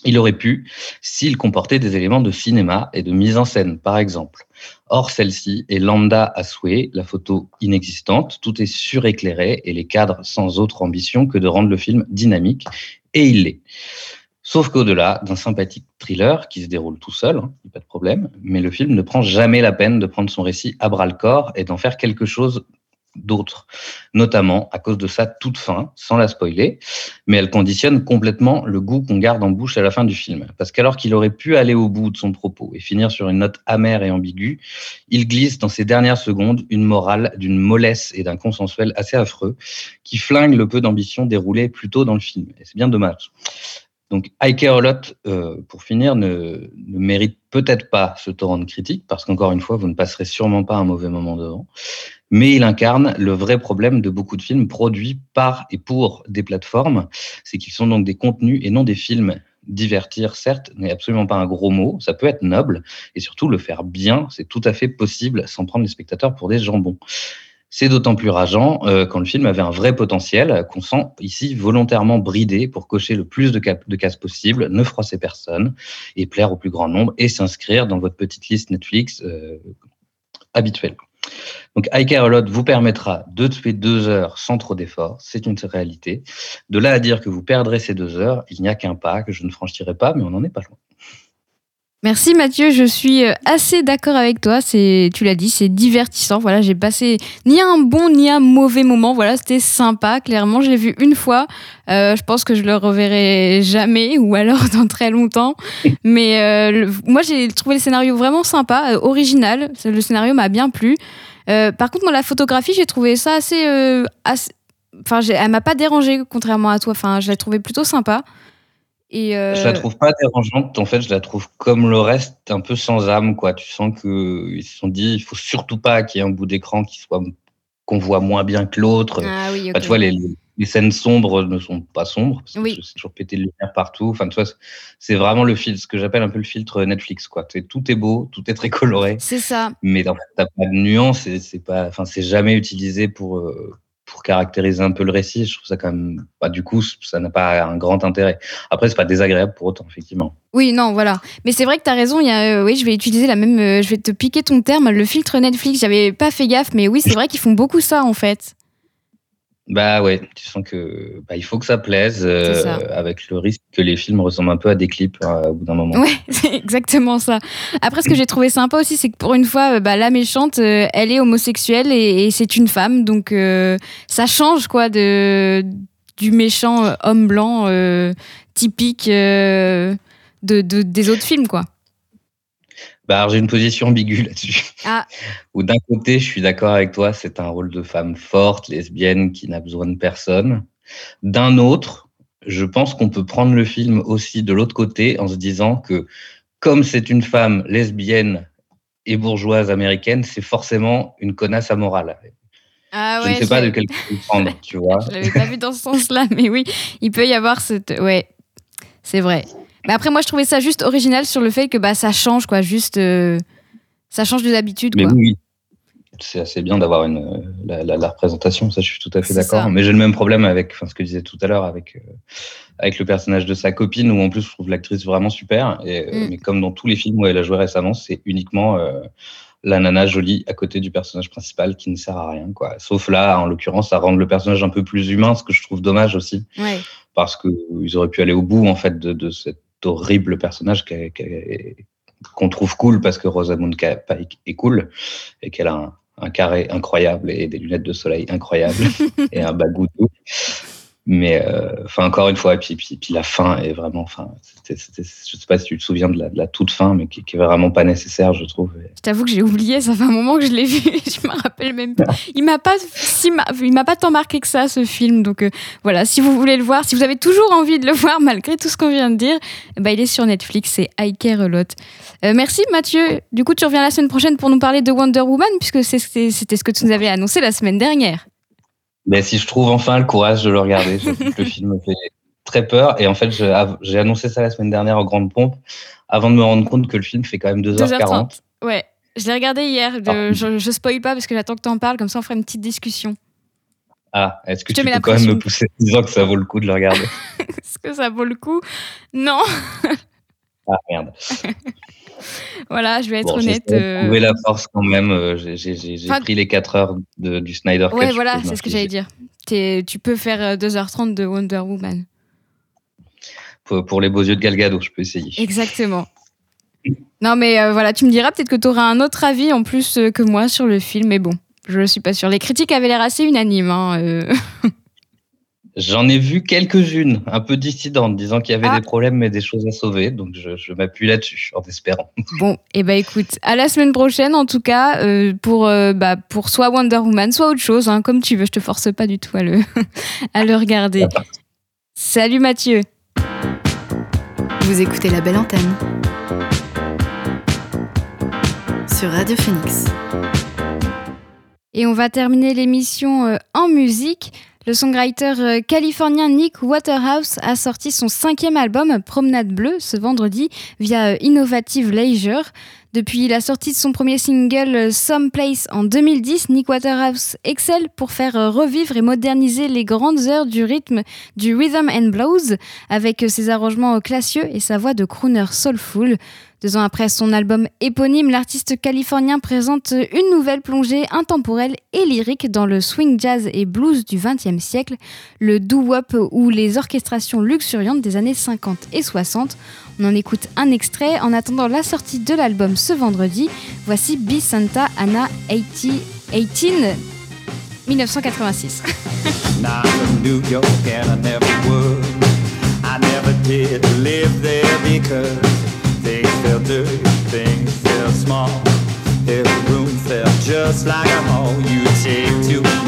Il aurait pu s'il comportait des éléments de cinéma et de mise en scène, par exemple. Or, celle-ci est lambda à souhait, la photo inexistante, tout est suréclairé et les cadres sans autre ambition que de rendre le film dynamique, et il l'est. Sauf qu'au-delà d'un sympathique thriller qui se déroule tout seul, hein, pas de problème, mais le film ne prend jamais la peine de prendre son récit à bras le corps et d'en faire quelque chose d'autres, notamment à cause de sa toute fin, sans la spoiler, mais elle conditionne complètement le goût qu'on garde en bouche à la fin du film. Parce qu'alors qu'il aurait pu aller au bout de son propos et finir sur une note amère et ambiguë, il glisse dans ces dernières secondes une morale d'une mollesse et d'un consensuel assez affreux qui flingue le peu d'ambition déroulé plus tôt dans le film. Et c'est bien dommage. Donc, Ike Holot, euh, pour finir, ne, ne mérite peut-être pas ce torrent de critique, parce qu'encore une fois, vous ne passerez sûrement pas un mauvais moment devant mais il incarne le vrai problème de beaucoup de films produits par et pour des plateformes, c'est qu'ils sont donc des contenus et non des films. Divertir, certes, n'est absolument pas un gros mot, ça peut être noble, et surtout le faire bien, c'est tout à fait possible sans prendre les spectateurs pour des jambons. C'est d'autant plus rageant euh, quand le film avait un vrai potentiel qu'on sent ici volontairement bridé pour cocher le plus de, de cases possible, ne froisser personne et plaire au plus grand nombre et s'inscrire dans votre petite liste Netflix euh, habituelle. Donc, I Care A Lot vous permettra de tuer deux heures sans trop d'efforts. C'est une réalité. De là à dire que vous perdrez ces deux heures, il n'y a qu'un pas que je ne franchirai pas, mais on n'en est pas loin. Merci Mathieu, je suis euh, assez d'accord avec toi. C'est, tu l'as dit, c'est divertissant. Voilà, j'ai passé ni un bon ni un mauvais moment. Voilà, c'était sympa. Clairement, je l'ai vu une fois. Euh, je pense que je le reverrai jamais ou alors dans très longtemps. Mais euh, moi, j'ai trouvé le scénario vraiment sympa, original. Le scénario m'a bien plu. par contre, dans la photographie, j'ai trouvé ça assez, enfin, elle m'a pas dérangée contrairement à toi. Enfin, je l'ai trouvée plutôt sympa. Et euh, Je la trouve pas dérangeante. En fait, je la trouve comme le reste, un peu sans âme, quoi. Tu sens que ils se sont dit, il faut surtout pas qu'il y ait un bout d'écran qui soit qu'on voit moins bien que l'autre. Ah oui, Enfin, tu vois, les, scènes sombres ne sont pas sombres. parce que Oui. C'est toujours pété de lumière partout. Enfin, tu vois, c'est- vraiment le filtre, ce que j'appelle un peu le filtre Netflix, quoi. Tout est beau, tout est très coloré. C'est ça. Mais en fait, t'as pas de nuance c'est pas, enfin, c'est jamais utilisé pour, euh, pour caractériser un peu le récit. Je trouve ça quand même, bah, du coup, ça n'a pas un grand intérêt. Après, c'est pas désagréable pour autant, effectivement. Oui, non, voilà. Mais c'est vrai que tu as raison. Il y a, euh, oui, je vais utiliser la même. euh, je vais te piquer ton terme, le filtre Netflix. J'avais pas fait gaffe, mais oui, c'est vrai qu'ils font beaucoup ça en fait. Bah ouais, tu sens que bah, il faut que ça plaise, euh, ça. avec le risque que les films ressemblent un peu à des clips euh, au bout d'un moment. Ouais, c'est exactement ça. Après, ce que j'ai trouvé sympa aussi, c'est que pour une fois, euh, bah, la méchante, euh, elle est homosexuelle et, et c'est une femme. Donc, ça change, quoi, de, du méchant homme blanc typique de, de- des autres films, quoi. Bah, j'ai une position ambiguë là-dessus. Ah, Où d'un côté, je suis d'accord avec toi, c'est un rôle de femme forte, lesbienne, qui n'a besoin de personne. D'un autre, je pense qu'on peut prendre le film aussi de l'autre côté en se disant que comme c'est une femme lesbienne et bourgeoise américaine, c'est forcément une connasse amorale. ah je ouais. ne sais pas de quel côté le prendre, tu vois. Je l'avais pas vu dans ce sens-là, mais oui, il peut y avoir cette. Ouais, c'est vrai. Mais après, moi, je trouvais ça juste original sur le fait que bah, ça change, quoi. Juste. euh, ça change de l'habitude, Mais quoi. oui, c'est assez bien d'avoir une la, la- la représentation, ça je suis tout à fait d'accord. Mais j'ai le même problème avec, enfin ce que je disais tout à l'heure avec euh, avec le personnage de sa copine, où en plus je trouve l'actrice vraiment super. Et, euh, Mm. Mais comme dans tous les films où elle a joué récemment, c'est uniquement euh, la nana jolie à côté du personnage principal qui ne sert à rien, quoi. Sauf là, en l'occurrence, à rendre le personnage un peu plus humain, ce que je trouve dommage aussi, Ouais. parce que ils auraient pu aller au bout en fait de, de cet horrible personnage qu'on trouve cool parce que Rosamund Pike est cool et qu'elle a un, un carré incroyable et des lunettes de soleil incroyables et un bagoutou. Mais euh, enfin encore une fois, et puis, puis, puis la fin est vraiment, c'était- je sais pas si tu te souviens de la, de la toute fin, mais qui, qui est vraiment pas nécessaire, je trouve. Je t'avoue que j'ai oublié, ça fait un moment que je l'ai vu, je me rappelle même pas. Il m'a pas si ma- il m'a pas tant marqué que ça ce film, donc euh, voilà, si vous voulez le voir, si vous avez toujours envie de le voir malgré tout ce qu'on vient de dire, bah, il est sur Netflix, c'est I Care a Lot. Euh, merci Mathieu. Du coup, tu reviens la semaine prochaine pour nous parler de Wonder Woman puisque c'était ce que tu nous avais annoncé la semaine dernière. Mais si je trouve enfin le courage de le regarder, le film me fait très peur. Et en fait, j'ai annoncé ça la semaine dernière en grande pompe, avant de me rendre compte que le film fait quand même 2h40. 2h30. Ouais, je l'ai regardé hier, Ah. je, je spoil pas parce que j'attends que tu en parles, comme ça on fera une petite discussion. Ah, est-ce que Je tu peux quand même me pousser en disant que ça vaut le coup de le regarder? Est-ce que ça vaut le coup? Non. Ah merde. Voilà, je vais être Bon, honnête. de euh, la force quand même. euh, J'ai j'ai- j'ai- j'ai Enfin- pris les 4 heures de, du Snyder Cut. Ouais, voilà, c'est ce que j'allais dire. T'es- tu peux faire euh, 2h30 de Wonder Woman. Pour, pour les beaux yeux de Gal Gadot, je peux essayer. Exactement. Non, mais euh, voilà, tu me diras peut-être que tu auras un autre avis en plus euh, que moi sur le film, mais bon, je ne suis pas sûre. Les critiques avaient l'air assez unanimes. hein, euh. J'en ai vu quelques-unes, un peu dissidentes, disant qu'il y avait Ah. des problèmes mais des choses à sauver. Donc je, je m'appuie là-dessus, en espérant. Bon, et bah écoute, à la semaine prochaine en tout cas, euh, pour, euh, bah, pour soit Wonder Woman, soit autre chose, hein, comme tu veux, je te force pas du tout à le, à le regarder. Salut Mathieu Vous écoutez La Belle Antenne sur Radio Phoenix. Et on va terminer l'émission euh, en musique. Le songwriter euh, californien Nick Waterhouse a sorti son cinquième album Promenade Bleue ce vendredi via euh, Innovative Leisure. Depuis la sortie de son premier single euh, Some Place en 2010, Nick Waterhouse excelle pour faire revivre et moderniser les grandes heures du rythme du rhythm and blues avec ses arrangements classieux et sa voix de crooner soulful. Deux ans après son album éponyme, l'artiste californien présente une nouvelle plongée intemporelle et lyrique dans le swing jazz et blues du XXe siècle, le doo-wop ou les orchestrations luxuriantes des années 50 et 60. On en écoute un extrait en attendant la sortie de l'album ce vendredi. Voici Be Santa Anna 80 18 1986. Felt dirty, things felt small. Every room felt just like a hall you take to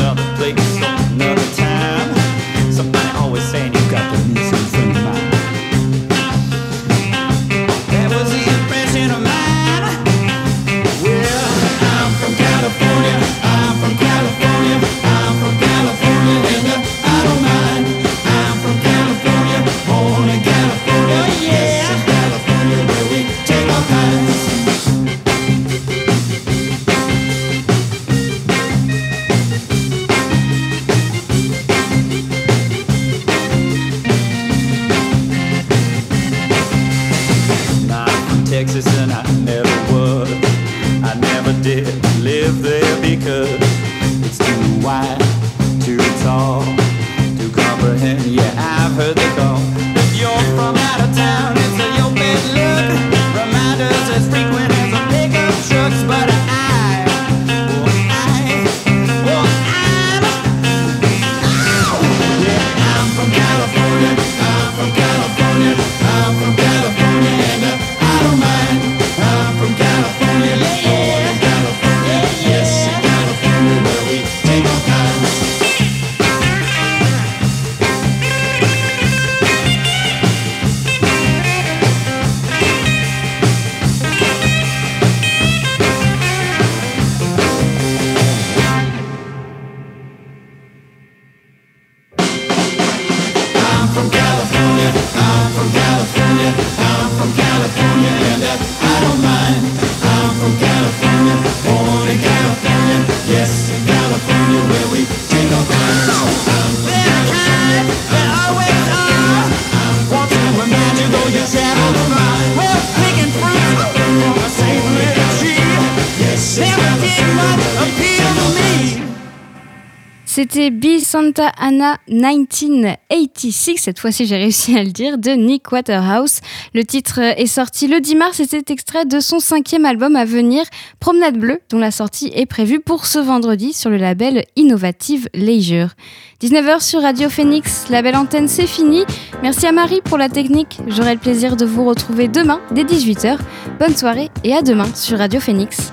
Santa Ana 1986, cette fois-ci j'ai réussi à le dire, de Nick Waterhouse. Le titre est sorti le 10 mars et c'est extrait de son cinquième album à venir, Promenade Bleue, dont la sortie est prévue pour ce vendredi sur le label Innovative Leisure. 19h sur Radio Phoenix, la belle antenne c'est fini. Merci à Marie pour la technique. J'aurai le plaisir de vous retrouver demain dès 18h. Bonne soirée et à demain sur Radio Phoenix.